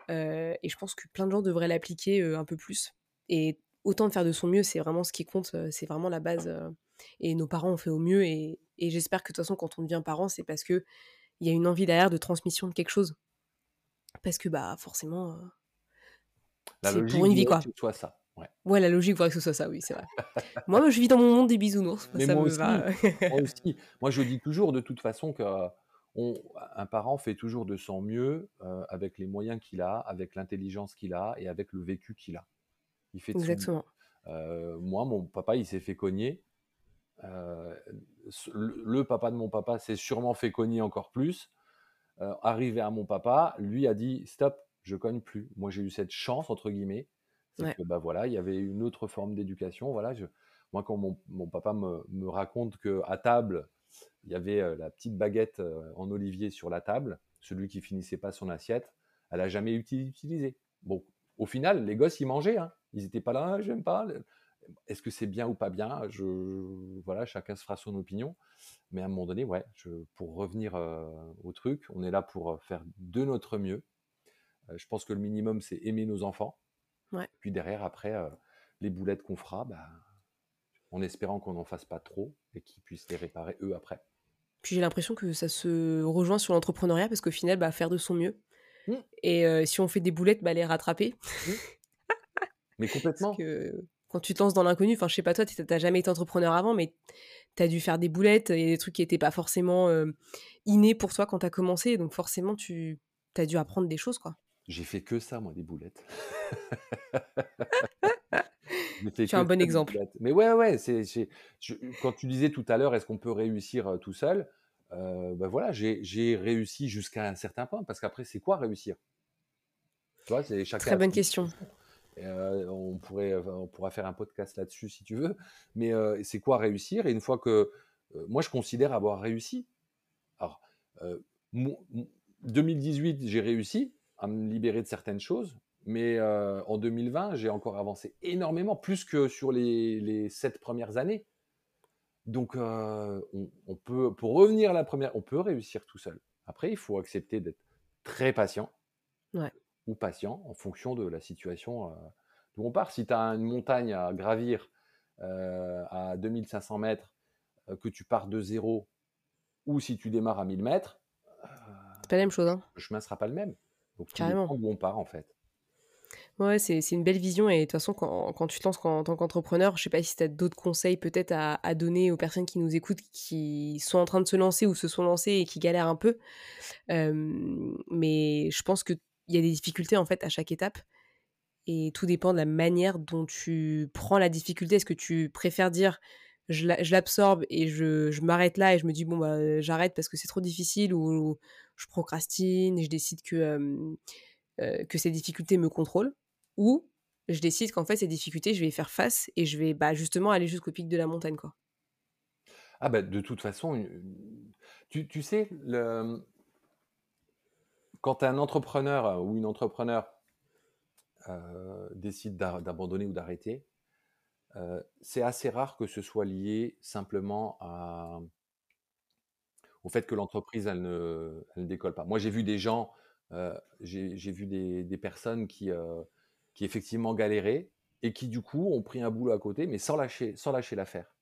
et je pense que plein de gens devraient l'appliquer un peu plus et autant de faire de son mieux, c'est vraiment ce qui compte, c'est vraiment la base. et nos parents ont fait au mieux. Et, j'espère que de toute façon, quand on devient parent, c'est parce que il y a une envie derrière de transmission de quelque chose. Parce que bah forcément, c'est pour une vie quoi. Que ce soit ça. Ouais. la logique voudrait que ce soit ça, oui, c'est vrai. moi, je vis dans mon monde des bisounours. Mais ça moi, me aussi, va. moi aussi. Moi, je dis toujours de toute façon que un parent fait toujours de son mieux avec les moyens qu'il a, avec l'intelligence qu'il a et avec le vécu qu'il a. Il fait Exactement. moi, mon papa, il s'est fait cogner. le, papa de mon papa s'est sûrement fait cogner encore plus. arrivé à mon papa, lui a dit stop, je cogne plus. Moi, j'ai eu cette chance entre guillemets que, bah voilà, il y avait une autre forme d'éducation. Voilà, je, moi, quand mon, mon papa me, me, raconte que à table, il y avait euh, la petite baguette euh, en olivier sur la table, celui qui finissait pas son assiette, elle a jamais été utilisée. Bon, au final, les gosses, ils mangeaient. Hein. Ils n'étaient pas là, j'aime pas. Est-ce que c'est bien ou pas bien? Je, Voilà, chacun se fera son opinion. Mais à un moment donné, ouais, je, pour revenir euh, au truc, on est là pour faire de notre mieux. je pense que le minimum, c'est aimer nos enfants. Puis derrière, après, euh, les boulettes qu'on fera, bah, en espérant qu'on n'en fasse pas trop et qu'ils puissent les réparer eux après. Puis j'ai l'impression que ça se rejoint sur l'entrepreneuriat parce qu'au final, bah, faire de son mieux. Mmh. Et euh, si on fait des boulettes, bah, les rattraper. Mmh. mais complètement. Parce que quand tu te lances dans l'inconnu, enfin, je sais pas toi, tu n'as jamais été entrepreneur avant, mais tu as dû faire des boulettes, a des trucs qui n'étaient pas forcément euh, innés pour toi quand tu as commencé, donc forcément, tu as dû apprendre des choses, quoi. J'ai fait que ça, moi, des boulettes. tu as un bon exemple. Mais ouais, ouais, c'est, quand tu disais tout à l'heure, est-ce qu'on peut réussir tout seul? Euh, ben voilà, j'ai, réussi jusqu'à un certain point, parce qu'après, c'est quoi réussir? Tu vois, Très bonne question. Euh, on, pourrait, on pourra faire un podcast là-dessus si tu veux, mais c'est quoi réussir? Et une fois que moi, je considère avoir réussi. Alors, 2018, j'ai réussi, à me libérer de certaines choses. Mais euh, en 2020, j'ai encore avancé énormément, plus que sur les, les sept premières années. Donc, euh, on, peut, pour revenir à la première, on peut réussir tout seul. Après, il faut accepter d'être très patient ou patient en fonction de la situation euh, d'où on part. Si tu as une montagne à gravir à 2500 mètres, que tu pars de zéro, ou si tu démarres à 1000 mètres, c'est pas la même chose. Hein. Le chemin sera pas le même. Donc, Carrément. où on part, en fait. Ouais, c'est une belle vision. Et de toute façon, quand, tu te lances en tant qu'entrepreneur, je sais pas si tu as d'autres conseils peut-être à, donner aux personnes qui nous écoutent, qui sont en train de se lancer ou se sont lancées et qui galèrent un peu. mais je pense qu'il y a des difficultés, en fait, à chaque étape. Et tout dépend de la manière dont tu prends la difficulté. Est-ce que tu préfères dire je l'absorbe et je, m'arrête là et je me dis bon bah j'arrête parce que c'est trop difficile ou, je procrastine et je décide que euh, que ces difficultés me contrôlent? Ou je décide qu'en fait ces difficultés je vais y faire face et je vais bah, justement aller jusqu'au pic de la montagne quoi. Ah bah de toute façon tu, tu sais le quand un entrepreneur ou une entrepreneur euh, décide d'abandonner ou d'arrêter, euh, c'est assez rare que ce soit lié simplement au fait que l'entreprise, elle ne, décolle pas. Moi, j'ai vu des gens, euh, j'ai vu des, personnes qui, euh, qui effectivement galéraient et qui, du coup, ont pris un boulot à côté, mais sans lâcher, sans lâcher l'affaire.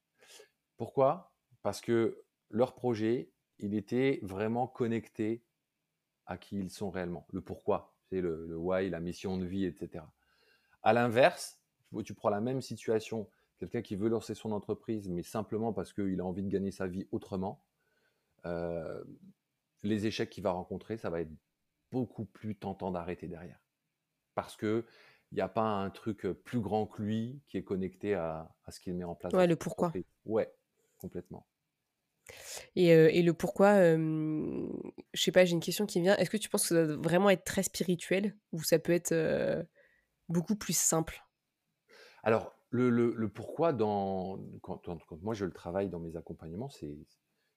Pourquoi? Parce que leur projet, il était vraiment connecté à qui ils sont réellement. Le pourquoi, c'est le, why, la mission de vie, etc. À l'inverse, tu prends la même situation, quelqu'un qui veut lancer son entreprise, mais simplement parce qu'il a envie de gagner sa vie autrement, euh, les échecs qu'il va rencontrer, ça va être beaucoup plus tentant d'arrêter derrière. Parce que il n'y a pas un truc plus grand que lui qui est connecté à, ce qu'il met en place. Ouais, le pourquoi. Ouais, complètement. Et, euh, le pourquoi, je je sais pas, j'ai une question qui vient. Est-ce que tu penses que ça doit vraiment être très spirituel ou ça peut être euh, beaucoup plus simple? Alors, le, pourquoi, dans, quand, moi je le travaille dans mes accompagnements,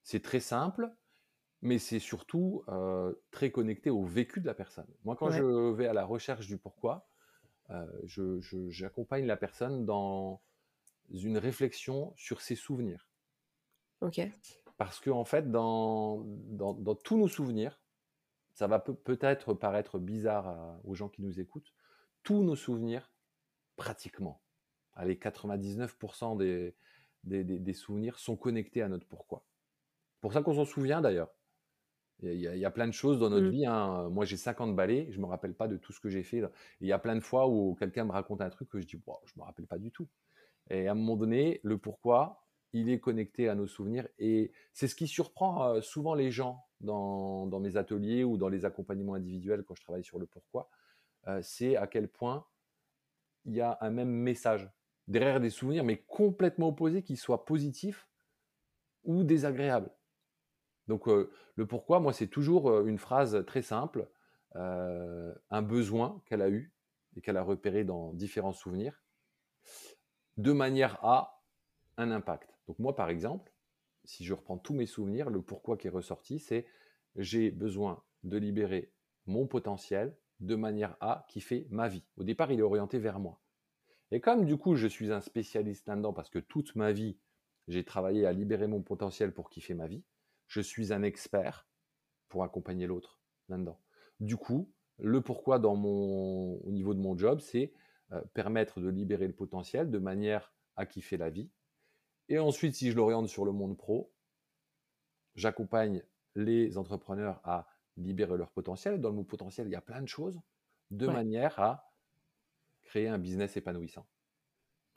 c'est très simple, mais c'est surtout euh, très connecté au vécu de la personne. Moi, quand je vais à la recherche du pourquoi, euh, j'accompagne la personne dans une réflexion sur ses souvenirs. Ok. Parce qu'en en fait, dans, tous nos souvenirs, ça va peut-être paraître bizarre aux gens qui nous écoutent, tous nos souvenirs, pratiquement, allez, 99% des, des, des, souvenirs sont connectés à notre pourquoi. Pour ça qu'on s'en souvient d'ailleurs. Il y, a, plein de choses dans notre mmh. vie. Hein. Moi, j'ai 50 balais, je ne me rappelle pas de tout ce que j'ai fait. Il y a plein de fois où quelqu'un me raconte un truc que je dis, je ne me rappelle pas du tout. Et à un moment donné, le pourquoi, il est connecté à nos souvenirs. Et c'est ce qui surprend euh, souvent les gens dans, dans, mes ateliers ou dans les accompagnements individuels quand je travaille sur le pourquoi. Euh, c'est à quel point il y a un même message derrière des souvenirs, mais complètement opposés, qu'ils soient positifs ou désagréables. Donc le pourquoi, moi, c'est toujours une phrase très simple, un besoin qu'elle a eu et qu'elle a repéré dans différents souvenirs, de manière à un impact. Donc moi, par exemple, si je reprends tous mes souvenirs, le pourquoi qui est ressorti, c'est j'ai besoin de libérer mon potentiel de manière à kiffer ma vie. Au départ, il est orienté vers moi. Et comme du coup, je suis un spécialiste là-dedans parce que toute ma vie, j'ai travaillé à libérer mon potentiel pour kiffer ma vie, je suis un expert pour accompagner l'autre là-dedans. Du coup, le pourquoi dans mon, au niveau de mon job, c'est euh, permettre de libérer le potentiel de manière à kiffer la vie. Et ensuite, si je l'oriente sur le monde pro, j'accompagne les entrepreneurs à libérer leur potentiel. Dans le mot potentiel, il y a plein de choses, de manière à créer un business épanouissant.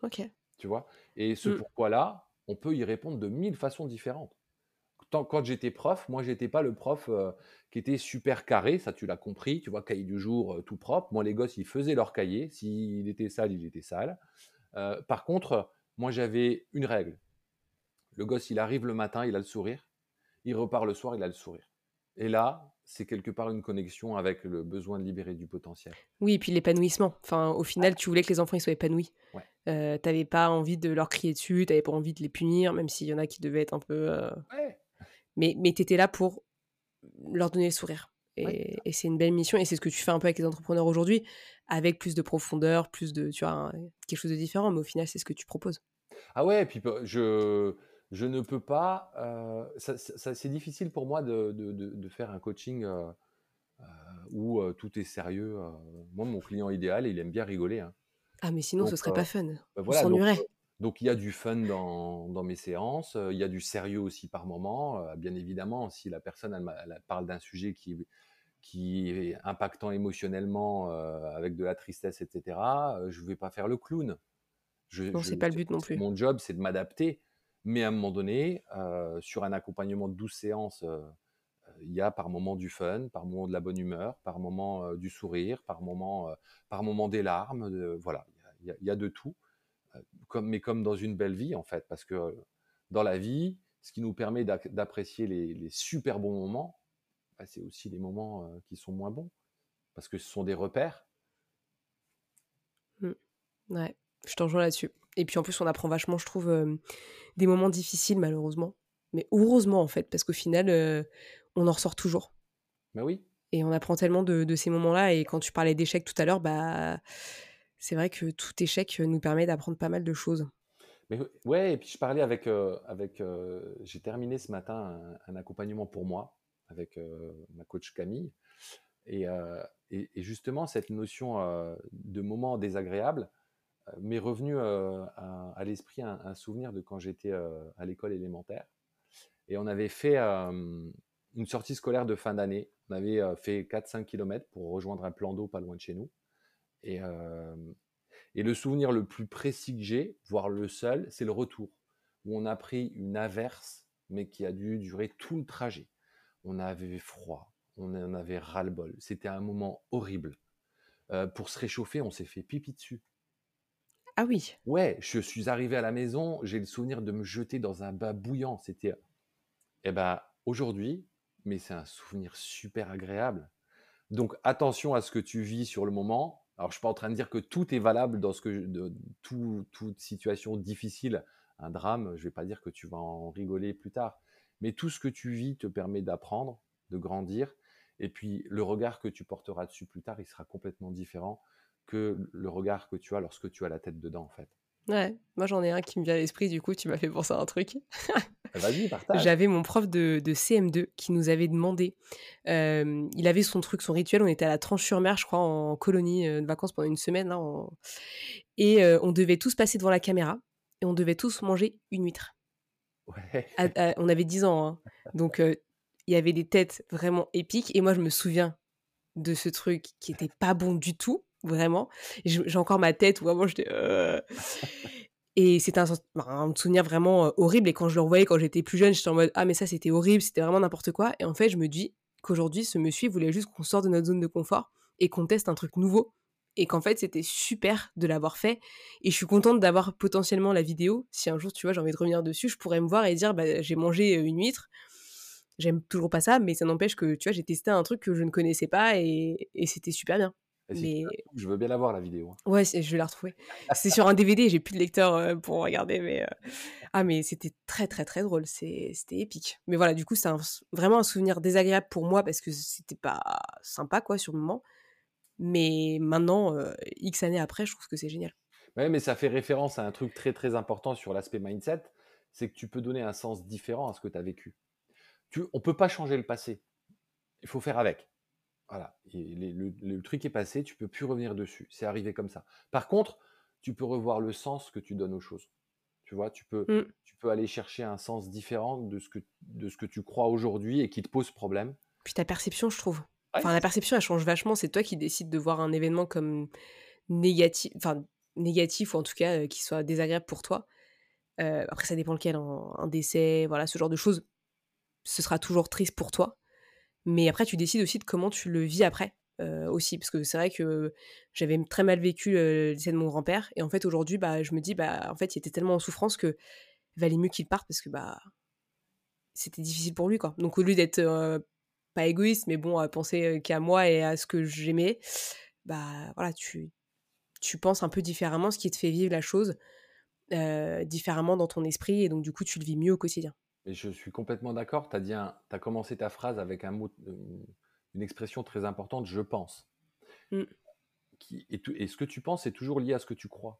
Ok. Tu vois? Et ce mmh. pourquoi-là, on peut y répondre de mille façons différentes quand j'étais prof, moi, j'étais pas le prof euh, qui était super carré, ça tu l'as compris, tu vois, cahier du jour euh, tout propre. Moi, les gosses, ils faisaient leur cahier. S'il était sale, il était sale. Euh, par contre, moi, j'avais une règle. Le gosse, il arrive le matin, il a le sourire. Il repart le soir, il a le sourire. Et là, c'est quelque part une connexion avec le besoin de libérer du potentiel. Oui, et puis l'épanouissement. Enfin, au final, tu voulais que les enfants ils soient épanouis. Ouais. Euh, t'avais pas envie de leur crier dessus, t'avais pas envie de les punir, même s'il y en a qui devaient être un peu. Ouais. Mais, mais tu étais là pour leur donner le sourire. Et, c'est une belle mission. Et c'est ce que tu fais un peu avec les entrepreneurs aujourd'hui, avec plus de profondeur, plus de, tu vois, quelque chose de différent. Mais au final, c'est ce que tu proposes. Ah ouais, et puis bah, je, je ne peux pas. Euh, ça, c'est difficile pour moi de, de, de, faire un coaching euh, euh, où tout est sérieux. moi, mon client idéal, il aime bien rigoler. Hein. Ah, mais sinon, ce serait pas fun. Bah, voilà, On s'ennuierait. Donc il y a du fun dans, mes séances, il y a du sérieux aussi par moment. bien évidemment, si la personne elle, parle d'un sujet qui, qui est impactant émotionnellement avec de la tristesse, etc., je ne vais pas faire le clown. Je, non, c'est pas le but non plus. Mon job, c'est de m'adapter. Mais à un moment donné, sur un accompagnement de 12 séances, il y a par moment du fun, par moment de la bonne humeur, par moment du sourire, par moment, par moment des larmes. voilà, il y, a de tout comme, mais comme dans une belle vie, en fait, parce que dans la vie, ce qui nous permet d'apprécier les, super bons moments, bah, c'est aussi les moments qui sont moins bons, parce que ce sont des repères. Mmh. Ouais, je t'en rejoins là-dessus. Et puis en plus, on apprend vachement, je trouve, des moments difficiles, malheureusement. Mais heureusement, en fait, parce qu'au final, on en ressort toujours. Bah oui. Et on apprend tellement de, de ces moments-là. Et quand tu parlais d'échecs tout à l'heure, bah c'est vrai que tout échec nous permet d'apprendre pas mal de choses. Mais ouais, et puis je parlais avec, avec j'ai terminé ce matin un, accompagnement pour moi avec ma coach Camille, et, et, justement cette notion de moment désagréable m'est revenue à, l'esprit un, souvenir de quand j'étais à l'école élémentaire, et on avait fait une sortie scolaire de fin d'année. On avait fait 4-5 km pour rejoindre un plan d'eau pas loin de chez nous. Et, et le souvenir le plus précis que j'ai, voire le seul, c'est le retour, où on a pris une averse, mais qui a dû durer tout le trajet. On avait froid, on en avait ras-le-bol. C'était un moment horrible. pour se réchauffer, on s'est fait pipi dessus. Ah oui. Ouais, je suis arrivé à la maison, j'ai le souvenir de me jeter dans un bas bouillant. C'était, eh ben, aujourd'hui, mais c'est un souvenir super agréable. Donc attention à ce que tu vis sur le moment. Alors je suis pas en train de dire que tout est valable dans ce toute situation difficile, un drame. Je vais pas dire que tu vas en rigoler plus tard, mais tout ce que tu vis te permet d'apprendre, de grandir, et puis le regard que tu porteras dessus plus tard, il sera complètement différent que le regard que tu as lorsque tu as la tête dedans en fait. Ouais, moi j'en ai un qui me vient à l'esprit, du coup tu m'as fait penser à un truc. Vas-y, partage. J'avais mon prof de, de CM2 qui nous avait demandé, euh, il avait son truc, son rituel, on était à la Tranche-sur-Mer, je crois, en colonie euh, de vacances pendant une semaine, là, et euh, on devait tous passer devant la caméra, et on devait tous manger une huître. Ouais. À- à- on avait 10 ans, hein. donc euh, il y avait des têtes vraiment épiques, et moi je me souviens de ce truc qui était pas bon du tout, vraiment. J'ai encore ma tête où vraiment j'étais... euh, Et c'était un, souvenir vraiment euh, horrible. Et quand je le revoyais quand j'étais plus jeune, j'étais en mode Ah, mais ça c'était horrible, c'était vraiment n'importe quoi. Et en fait, je me dis qu'aujourd'hui, ce monsieur voulait juste qu'on sorte de notre zone de confort et qu'on teste un truc nouveau. Et qu'en fait, c'était super de l'avoir fait. Et je suis contente d'avoir potentiellement la vidéo. Si un jour, tu vois, j'ai envie de revenir dessus, je pourrais me voir et dire bah, J'ai mangé euh, une huître. J'aime toujours pas ça, mais ça n'empêche que, tu vois, j'ai testé un truc que je ne connaissais pas et, et c'était super bien. Et si tu Mais la trouves, je veux bien la voir, la vidéo. hein. Ouais, je vais la retrouver. C'est sur un DVD, j'ai plus de lecteur euh, pour regarder, mais euh, ah mais c'était très très très drôle, c'était épique. Mais voilà, du coup c'est vraiment un souvenir désagréable pour moi parce que c'était pas sympa quoi sur le moment. Mais maintenant, euh, X années après, je trouve que c'est génial. Ouais, mais ça fait référence à un truc très très important sur l'aspect mindset, c'est que tu peux donner un sens différent à ce que tu as vécu. Tu, on peut pas changer le passé. Il faut faire avec. Voilà. Et les- le, le truc est passé, tu peux plus revenir dessus. C'est arrivé comme ça. Par contre, tu peux revoir le sens que tu donnes aux choses. Tu vois, tu peux, Mm. tu peux aller chercher un sens différent de ce que, de ce que tu crois aujourd'hui et qui te pose problème. Puis ta perception, je trouve. Ouais, Enfin, la perception, elle change vachement. C'est toi qui décides de voir un événement comme négatif, enfin négatif ou en tout cas euh, qui soit désagréable pour toi. Euh, après, ça dépend lequel. Un, un décès, voilà, ce genre de choses. Ce sera toujours triste pour toi. Mais après, tu décides aussi de comment tu le vis après. euh, aussi. Parce que c'est vrai que j'avais très mal vécu euh, le décès de mon grand-père. Et en fait aujourd'hui bah je me dis bah en fait il était tellement en souffrance que valait mieux qu'il parte parce que bah c'était difficile pour lui quoi. Donc au lieu d'être euh, pas égoïste mais bon à penser qu'à moi et à ce que j'aimais bah voilà tu tu penses un peu différemment ce qui te fait vivre la chose différemment dans ton esprit. Et donc du coup tu le vis mieux au quotidien Et je suis complètement d'accord. Tu as, dit un- t'as commencé ta phrase avec un mot, une, une expression très importante, je pense. Mm. Qui, et, ce que tu penses est toujours lié à ce que tu crois.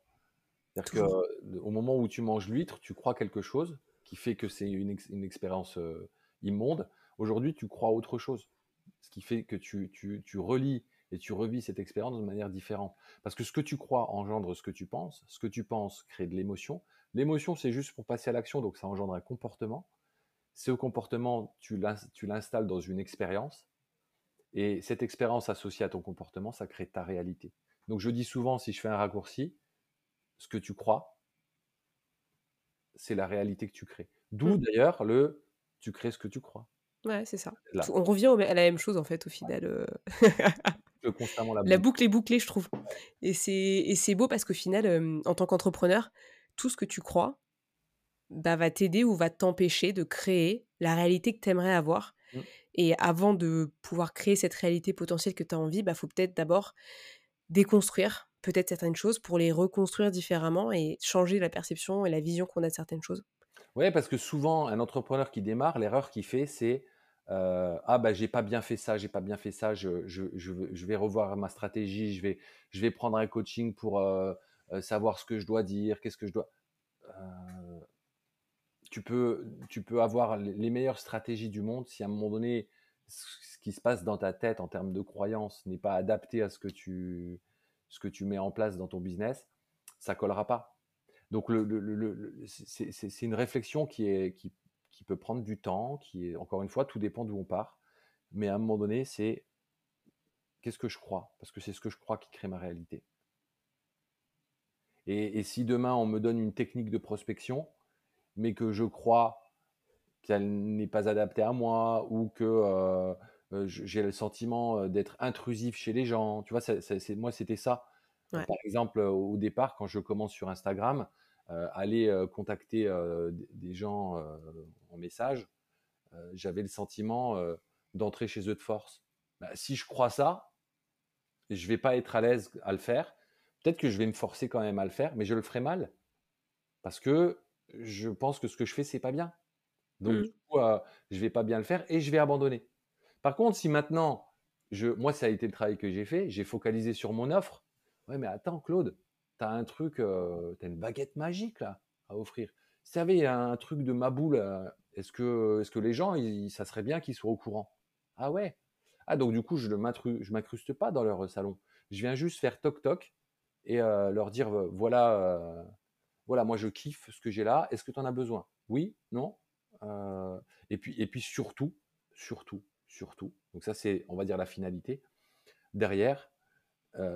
C'est-à-dire qu'au moment où tu manges l'huître, tu crois quelque chose qui fait que c'est une, ex- une expérience euh, immonde. Aujourd'hui, tu crois autre chose. Ce qui fait que tu, tu, tu relis et tu revis cette expérience de manière différente. Parce que ce que tu crois engendre ce que tu penses. Ce que tu penses crée de l'émotion. L'émotion, c'est juste pour passer à l'action, donc ça engendre un comportement. Ce comportement, tu l'in- tu l'installes dans une expérience. Et cette expérience associée à ton comportement, ça crée ta réalité. Donc je dis souvent, si je fais un raccourci, ce que tu crois, c'est la réalité que tu crées. D'où Mm. d'ailleurs le tu crées ce que tu crois. ouais c'est ça Là, on revient à la même chose en fait au final euh. la boucle. est bouclée, je trouve. Et c'est et c'est beau parce qu'au final, euh, en tant qu'entrepreneur, tout ce que tu crois bah, va t'aider ou va t'empêcher de créer la réalité que tu aimerais avoir. Mm. Et avant de pouvoir créer cette réalité potentielle que tu as envie, il bah, faut peut-être d'abord déconstruire peut-être certaines choses pour les reconstruire différemment et changer la perception et la vision qu'on a de certaines choses. Ouais, parce que souvent, un entrepreneur qui démarre, l'erreur qu'il fait, c'est euh, ah bah j'ai pas bien fait ça, j'ai pas bien fait ça, je, je, je, vais revoir ma stratégie, je vais, je vais prendre un coaching pour euh, savoir ce que je dois dire, qu'est-ce que je dois. Euh, tu peux, tu peux avoir les meilleures stratégies du monde si à un moment donné, ce qui se passe dans ta tête en termes de croyances n'est pas adapté à ce que tu, ce que tu mets en place dans ton business, ça collera pas. Donc le, le- le- c'est une réflexion qui, est, qui, qui peut prendre du temps, qui encore une fois, tout dépend d'où on part. Mais à un moment donné, c'est qu'est-ce que je crois? Parce que c'est ce que je crois qui crée ma réalité. Et, et si demain on me donne une technique de prospection, mais que je crois qu'elle n'est pas adaptée à moi ou que euh, euh, j'ai le sentiment euh, d'être intrusif chez les gens, tu vois, ça- ça- c'est- moi c'était ça. Ouais. Par exemple, au départ, quand je commence sur Instagram, euh, aller euh, contacter des gens en message, j'avais le sentiment d'entrer chez eux de force. Bah, si je crois ça, je vais pas être à l'aise à le faire. Peut-être que je vais me forcer quand même à le faire, mais je le ferai mal parce que je pense que ce que je fais c'est pas bien. Donc Mm. du coup, euh, je vais pas bien le faire et je vais abandonner. Par contre, si maintenant, je, moi ça a été le travail que j'ai fait, j'ai focalisé sur mon offre. Ouais, mais attends, Claude, tu as un truc, tu as une baguette magique là à offrir. Si tu un truc de ma boule, est-ce que, est que les gens, ça serait bien qu'ils soient au courant? Ah ouais Ah donc du coup, je ne m'incruste pas dans leur salon. Je viens juste faire toc-toc et leur dire, voilà, voilà, moi je kiffe ce que j'ai là, est-ce que tu en as besoin? Oui Non et, puis, et puis surtout, surtout, surtout, donc ça c'est, on va dire, la finalité, derrière,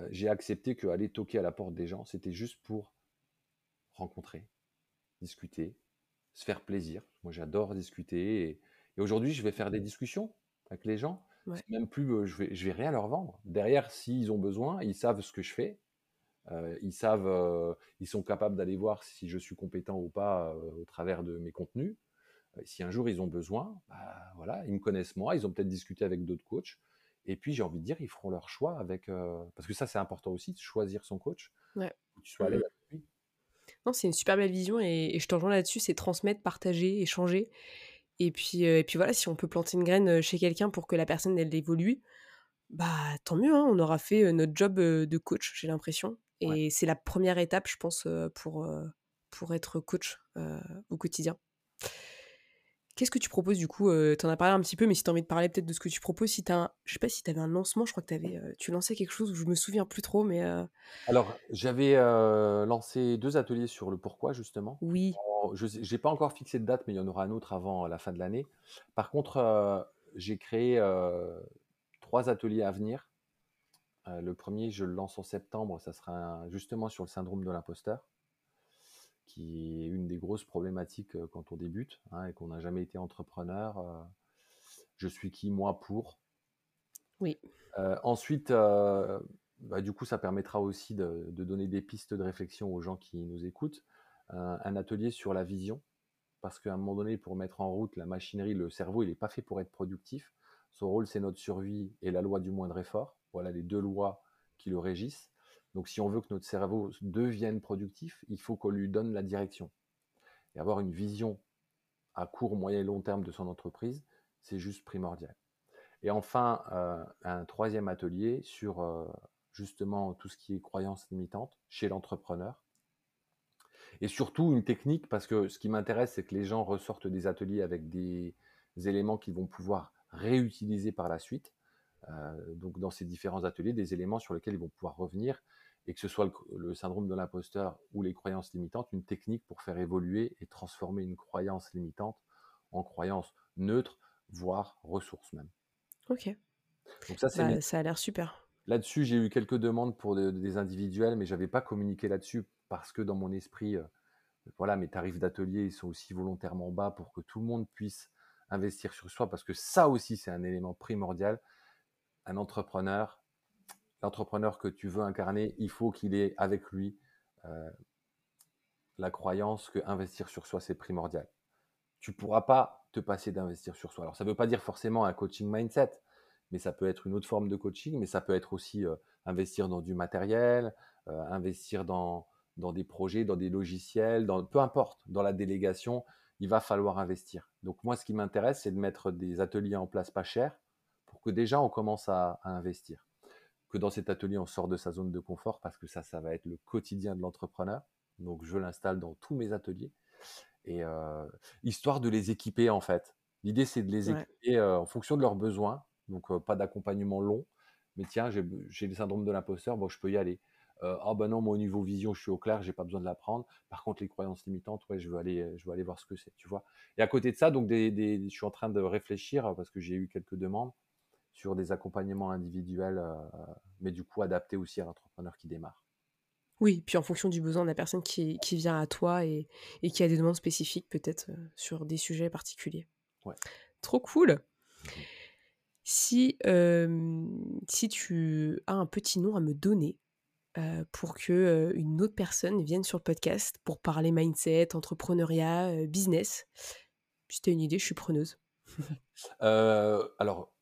j'ai accepté qu'aller toquer à la porte des gens, c'était juste pour rencontrer, discuter, se faire plaisir. Moi, j'adore discuter. Et, aujourd'hui, je vais faire des discussions avec les gens. Même plus, je vais, je vais rien leur vendre. Derrière, s'ils ont besoin, ils savent ce que je fais. Ils savent, ils sont capables d'aller voir si je suis compétent ou pas au travers de mes contenus. si un jour ils ont besoin, bah, voilà, ils me connaissent moi. Ils ont peut-être discuté avec d'autres coachs. Et puis, j'ai envie de dire, ils feront leur choix avec. parce que ça, c'est important aussi, de choisir son coach. Ouais. tu sois Non, c'est une super belle vision et, je te rejoins là-dessus c'est transmettre, partager, échanger. Et puis, et puis voilà, si on peut planter une graine chez quelqu'un pour que la personne, elle évolue, bah tant mieux, hein, on aura fait notre job de coach, j'ai l'impression. Et c'est la première étape, je pense, pour, pour être coach au quotidien. Qu'est-ce que tu proposes du coup Tu en as parlé un petit peu, mais si tu as envie de parler peut-être de ce que tu proposes, si tu as je sais pas si tu avais un lancement, je crois que avais, tu lançais quelque chose, je me souviens plus trop, mais. Alors, j'avais lancé deux ateliers sur le pourquoi, justement. Oui. je n'ai pas encore fixé de date, mais il y en aura un autre avant la fin de l'année. Par contre, j'ai créé trois ateliers à venir. Le premier, je le lance en septembre, ça sera justement sur le syndrome de l'imposteur qui est une des grosses problématiques quand on débute hein, et qu'on n'a jamais été entrepreneur. je suis qui, moi, pour Oui. ensuite, bah, du coup, ça permettra aussi de, donner des pistes de réflexion aux gens qui nous écoutent. un atelier sur la vision, parce qu'à un moment donné, pour mettre en route la machinerie, le cerveau, il n'est pas fait pour être productif. Son rôle, c'est notre survie et la loi du moindre effort. Voilà les deux lois qui le régissent. Donc si on veut que notre cerveau devienne productif, il faut qu'on lui donne la direction. Et avoir une vision à court, moyen et long terme de son entreprise, c'est juste primordial. Et enfin, euh, un troisième atelier sur euh, justement tout ce qui est croyances limitantes chez l'entrepreneur. Et surtout une technique, parce que ce qui m'intéresse, c'est que les gens ressortent des ateliers avec des éléments qu'ils vont pouvoir réutiliser par la suite. Euh, donc dans ces différents ateliers, des éléments sur lesquels ils vont pouvoir revenir et que ce soit le, syndrome de l'imposteur ou les croyances limitantes, une technique pour faire évoluer et transformer une croyance limitante en croyance neutre, voire ressource même. Ok. Donc ça, bah, ça a l'air super. Là-dessus, j'ai eu quelques demandes pour des individuels, mais j'avais pas communiqué là-dessus parce que dans mon esprit, euh, voilà, mes tarifs d'atelier sont aussi volontairement bas pour que tout le monde puisse investir sur soi, parce que ça aussi, c'est un élément primordial. Un entrepreneur, l'entrepreneur que tu veux incarner, il faut qu'il ait avec lui euh, la croyance que investir sur soi, c'est primordial. Tu ne pourras pas te passer d'investir sur soi. Alors, ça ne veut pas dire forcément un coaching mindset, mais ça peut être une autre forme de coaching, mais ça peut être aussi euh, investir dans du matériel, euh, investir dans, des projets, dans des logiciels, dans, peu importe, dans la délégation, il va falloir investir. Donc moi, ce qui m'intéresse, c'est de mettre des ateliers en place pas chers que déjà on commence à investir que dans cet atelier, on sort de sa zone de confort parce que ça, ça va être le quotidien de l'entrepreneur. Donc, je l'installe dans tous mes ateliers. Et euh, histoire de les équiper, en fait. L'idée, c'est de les équiper euh, en fonction de leurs besoins. Donc, euh, pas d'accompagnement long. Mais tiens, j'ai le syndrome de l'imposteur, bon, je peux y aller. ah ben non, moi au niveau vision, je suis au clair, j'ai pas besoin de l'apprendre. Par contre, les croyances limitantes, ouais, je veux aller, je veux aller voir ce que c'est, tu vois. Et à côté de ça, donc, des, je suis en train de réfléchir parce que j'ai eu quelques demandes sur des accompagnements individuels, euh, mais du coup adaptés aussi à l'entrepreneur qui démarre. Oui, puis en fonction du besoin de la personne qui, qui vient à toi et, et, qui a des demandes spécifiques peut-être euh, sur des sujets particuliers. Ouais. Trop cool. Mmh si, euh, si tu as un petit nom à me donner pour que une autre personne vienne sur le podcast pour parler mindset, entrepreneuriat, business, si tu as une idée, je suis preneuse. alors,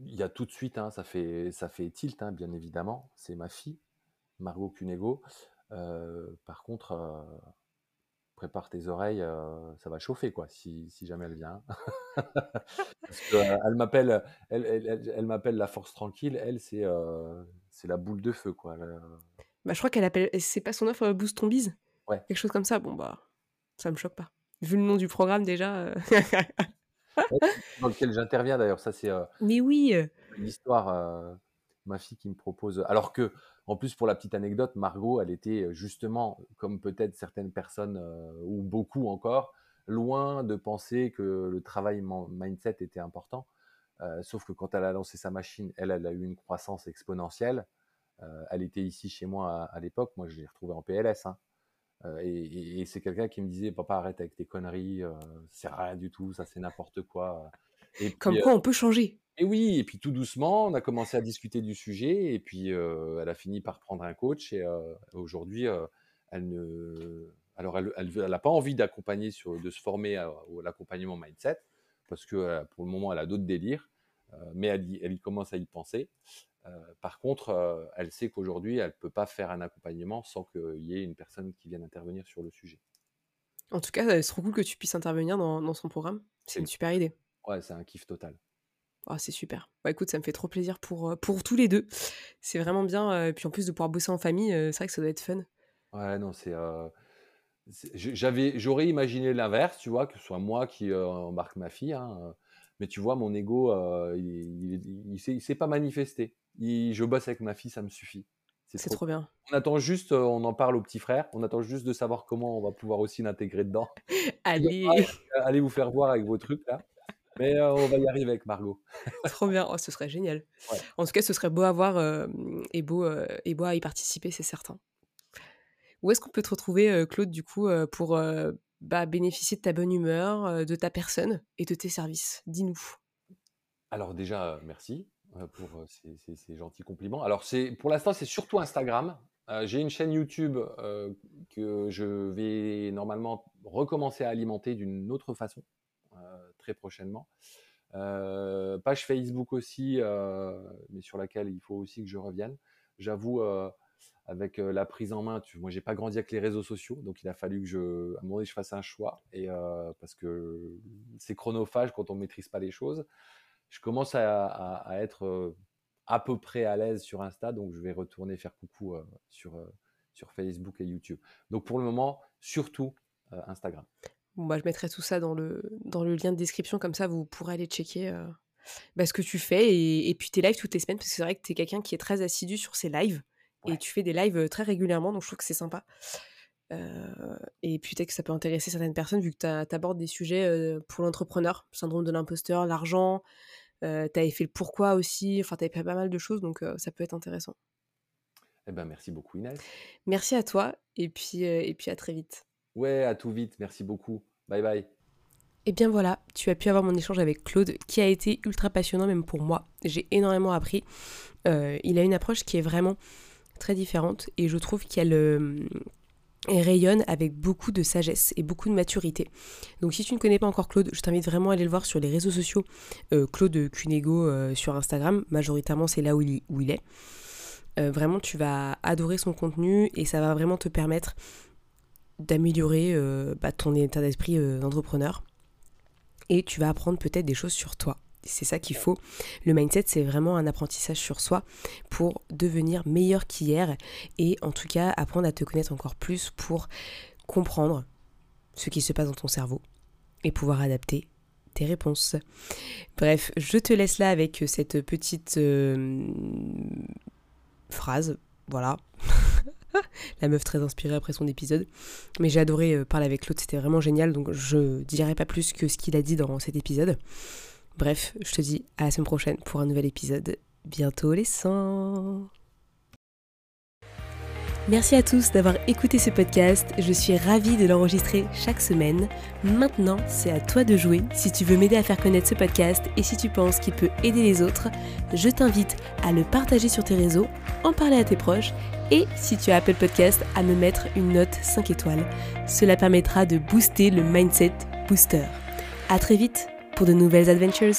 il y a tout de suite, hein, ça, fait, ça fait tilt, hein, bien évidemment. C'est ma fille, Margot Cunego. Euh, par contre, euh, prépare tes oreilles, euh, ça va chauffer, quoi, si, jamais elle vient. elle m'appelle, elle, elle, m'appelle la force tranquille. Elle, c'est, c'est la boule de feu, quoi. Bah, je crois qu'elle appelle. C'est pas son offre Boost ton bise Ouais. Quelque chose comme ça. Bon, bah, ça me choque pas. Vu le nom du programme, déjà. Dans lequel j'interviens d'ailleurs, ça c'est. Mais oui L'histoire, ma fille qui me propose. Alors que, en plus, pour la petite anecdote, Margot, elle était justement, comme peut-être certaines personnes, ou beaucoup encore, loin de penser que le travail mindset était important. sauf que quand elle a lancé sa machine, elle, elle a eu une croissance exponentielle. elle était ici chez moi à, l'époque. Moi, je l'ai retrouvée en PLS. Hein. Et, c'est quelqu'un qui me disait Papa, arrête avec tes conneries, c'est rien du tout, ça c'est n'importe quoi. Et Comme quoi on peut changer. Et oui, et puis tout doucement, on a commencé à discuter du sujet, et puis elle a fini par prendre un coach, et aujourd'hui, elle ne, alors elle, n'a pas envie d'accompagner sur, de se former à, l'accompagnement mindset, parce que pour le moment, elle a d'autres délires, mais elle y, elle y, commence à y penser. Par contre, elle sait qu'aujourd'hui, elle ne peut pas faire un accompagnement sans qu'il y ait une personne qui vienne intervenir sur le sujet. En tout cas, c'est trop cool que tu puisses intervenir dans, dans son programme. C'est une super idée. Ouais, c'est un kiff total. Oh, c'est super. Bah, écoute, ça me fait trop plaisir pour, euh, pour tous les deux. C'est vraiment bien. Euh, et puis en plus de pouvoir bosser en famille, euh, c'est vrai que ça doit être fun. Ouais, non, c'est. j'avais, j'aurais imaginé l'inverse, tu vois, que ce soit moi qui embarque ma fille. Hein, mais tu vois, mon ego, il, il, il, s'est, pas manifesté. Je bosse avec ma fille, ça me suffit. C'est, trop... bien. On attend juste, on en parle au petit frère, on attend juste de savoir comment on va pouvoir aussi l'intégrer dedans. Allez. Allez vous faire voir avec vos trucs là. Mais euh, on va y arriver avec Margot. Trop bien, oh, ce serait génial. En tout cas, ce serait beau à voir euh, et, beau, euh, et beau à y participer, c'est certain. Où est-ce qu'on peut te retrouver, Claude, du coup, pour bah, bénéficier de ta bonne humeur, de ta personne et de tes services? Dis-nous. Alors déjà, merci pour ces, gentils compliments. Alors pour l'instant, c'est surtout Instagram. J'ai une chaîne YouTube que je vais normalement recommencer à alimenter d'une autre façon. Euh, très prochainement. Euh, page Facebook aussi, euh, mais sur laquelle il faut aussi que je revienne. J'avoue, avec la prise en main, tu, moi j'ai pas grandi avec les réseaux sociaux, donc il a fallu que je, à un moment je fasse un choix, et parce que c'est chronophage quand on maîtrise pas les choses. Je commence à, être à peu près à l'aise sur Insta, donc je vais retourner faire coucou sur, sur Facebook et YouTube. Donc pour le moment, surtout Instagram. Bah, je mettrai tout ça dans le, dans le lien de description, comme ça vous pourrez aller checker euh, bah, ce que tu fais et, puis tes lives toutes les semaines, parce que c'est vrai que tu es quelqu'un qui est très assidu sur ses lives et tu fais des lives euh, très régulièrement, donc je trouve que c'est sympa. Euh, et puis peut-être que ça peut intéresser certaines personnes vu que tu abordes des sujets pour l'entrepreneur, syndrome de l'imposteur, l'argent, tu avais fait le pourquoi aussi, enfin tu avais fait pas mal de choses, donc ça peut être intéressant. Eh ben, merci beaucoup Inès. Merci à toi et puis, et puis à très vite. Ouais, à tout vite, merci beaucoup. Bye bye. Et bien voilà, tu as pu avoir mon échange avec Claude qui a été ultra passionnant même pour moi. J'ai énormément appris. Euh, il a une approche qui est vraiment très différente et je trouve qu'elle euh, rayonne avec beaucoup de sagesse et beaucoup de maturité. Donc si tu ne connais pas encore Claude, je t'invite vraiment à aller le voir sur les réseaux sociaux. Euh, Claude Cunego sur Instagram, majoritairement c'est là où il, est. vraiment tu vas adorer son contenu et ça va vraiment te permettre d'améliorer euh, bah, ton état d'esprit euh, d'entrepreneur. Et tu vas apprendre peut-être des choses sur toi. C'est ça qu'il faut. Le mindset, c'est vraiment un apprentissage sur soi pour devenir meilleur qu'hier et en tout cas apprendre à te connaître encore plus pour comprendre ce qui se passe dans ton cerveau et pouvoir adapter tes réponses. Bref, je te laisse là avec cette petite euh, phrase. Voilà. la meuf très inspirée après son épisode. Mais j'ai adoré euh, parler avec l'autre, c'était vraiment génial, donc je dirai pas plus que ce qu'il a dit dans cet épisode. Bref, je te dis à la semaine prochaine pour un nouvel épisode. Bientôt les 100 Merci à tous d'avoir écouté ce podcast. Je suis ravie de l'enregistrer chaque semaine. Maintenant, c'est à toi de jouer. Si tu veux m'aider à faire connaître ce podcast et si tu penses qu'il peut aider les autres, je t'invite à le partager sur tes réseaux, en parler à tes proches et si tu as Apple Podcast, à me mettre une note 5 étoiles. Cela permettra de booster le mindset booster. À très vite pour de nouvelles adventures.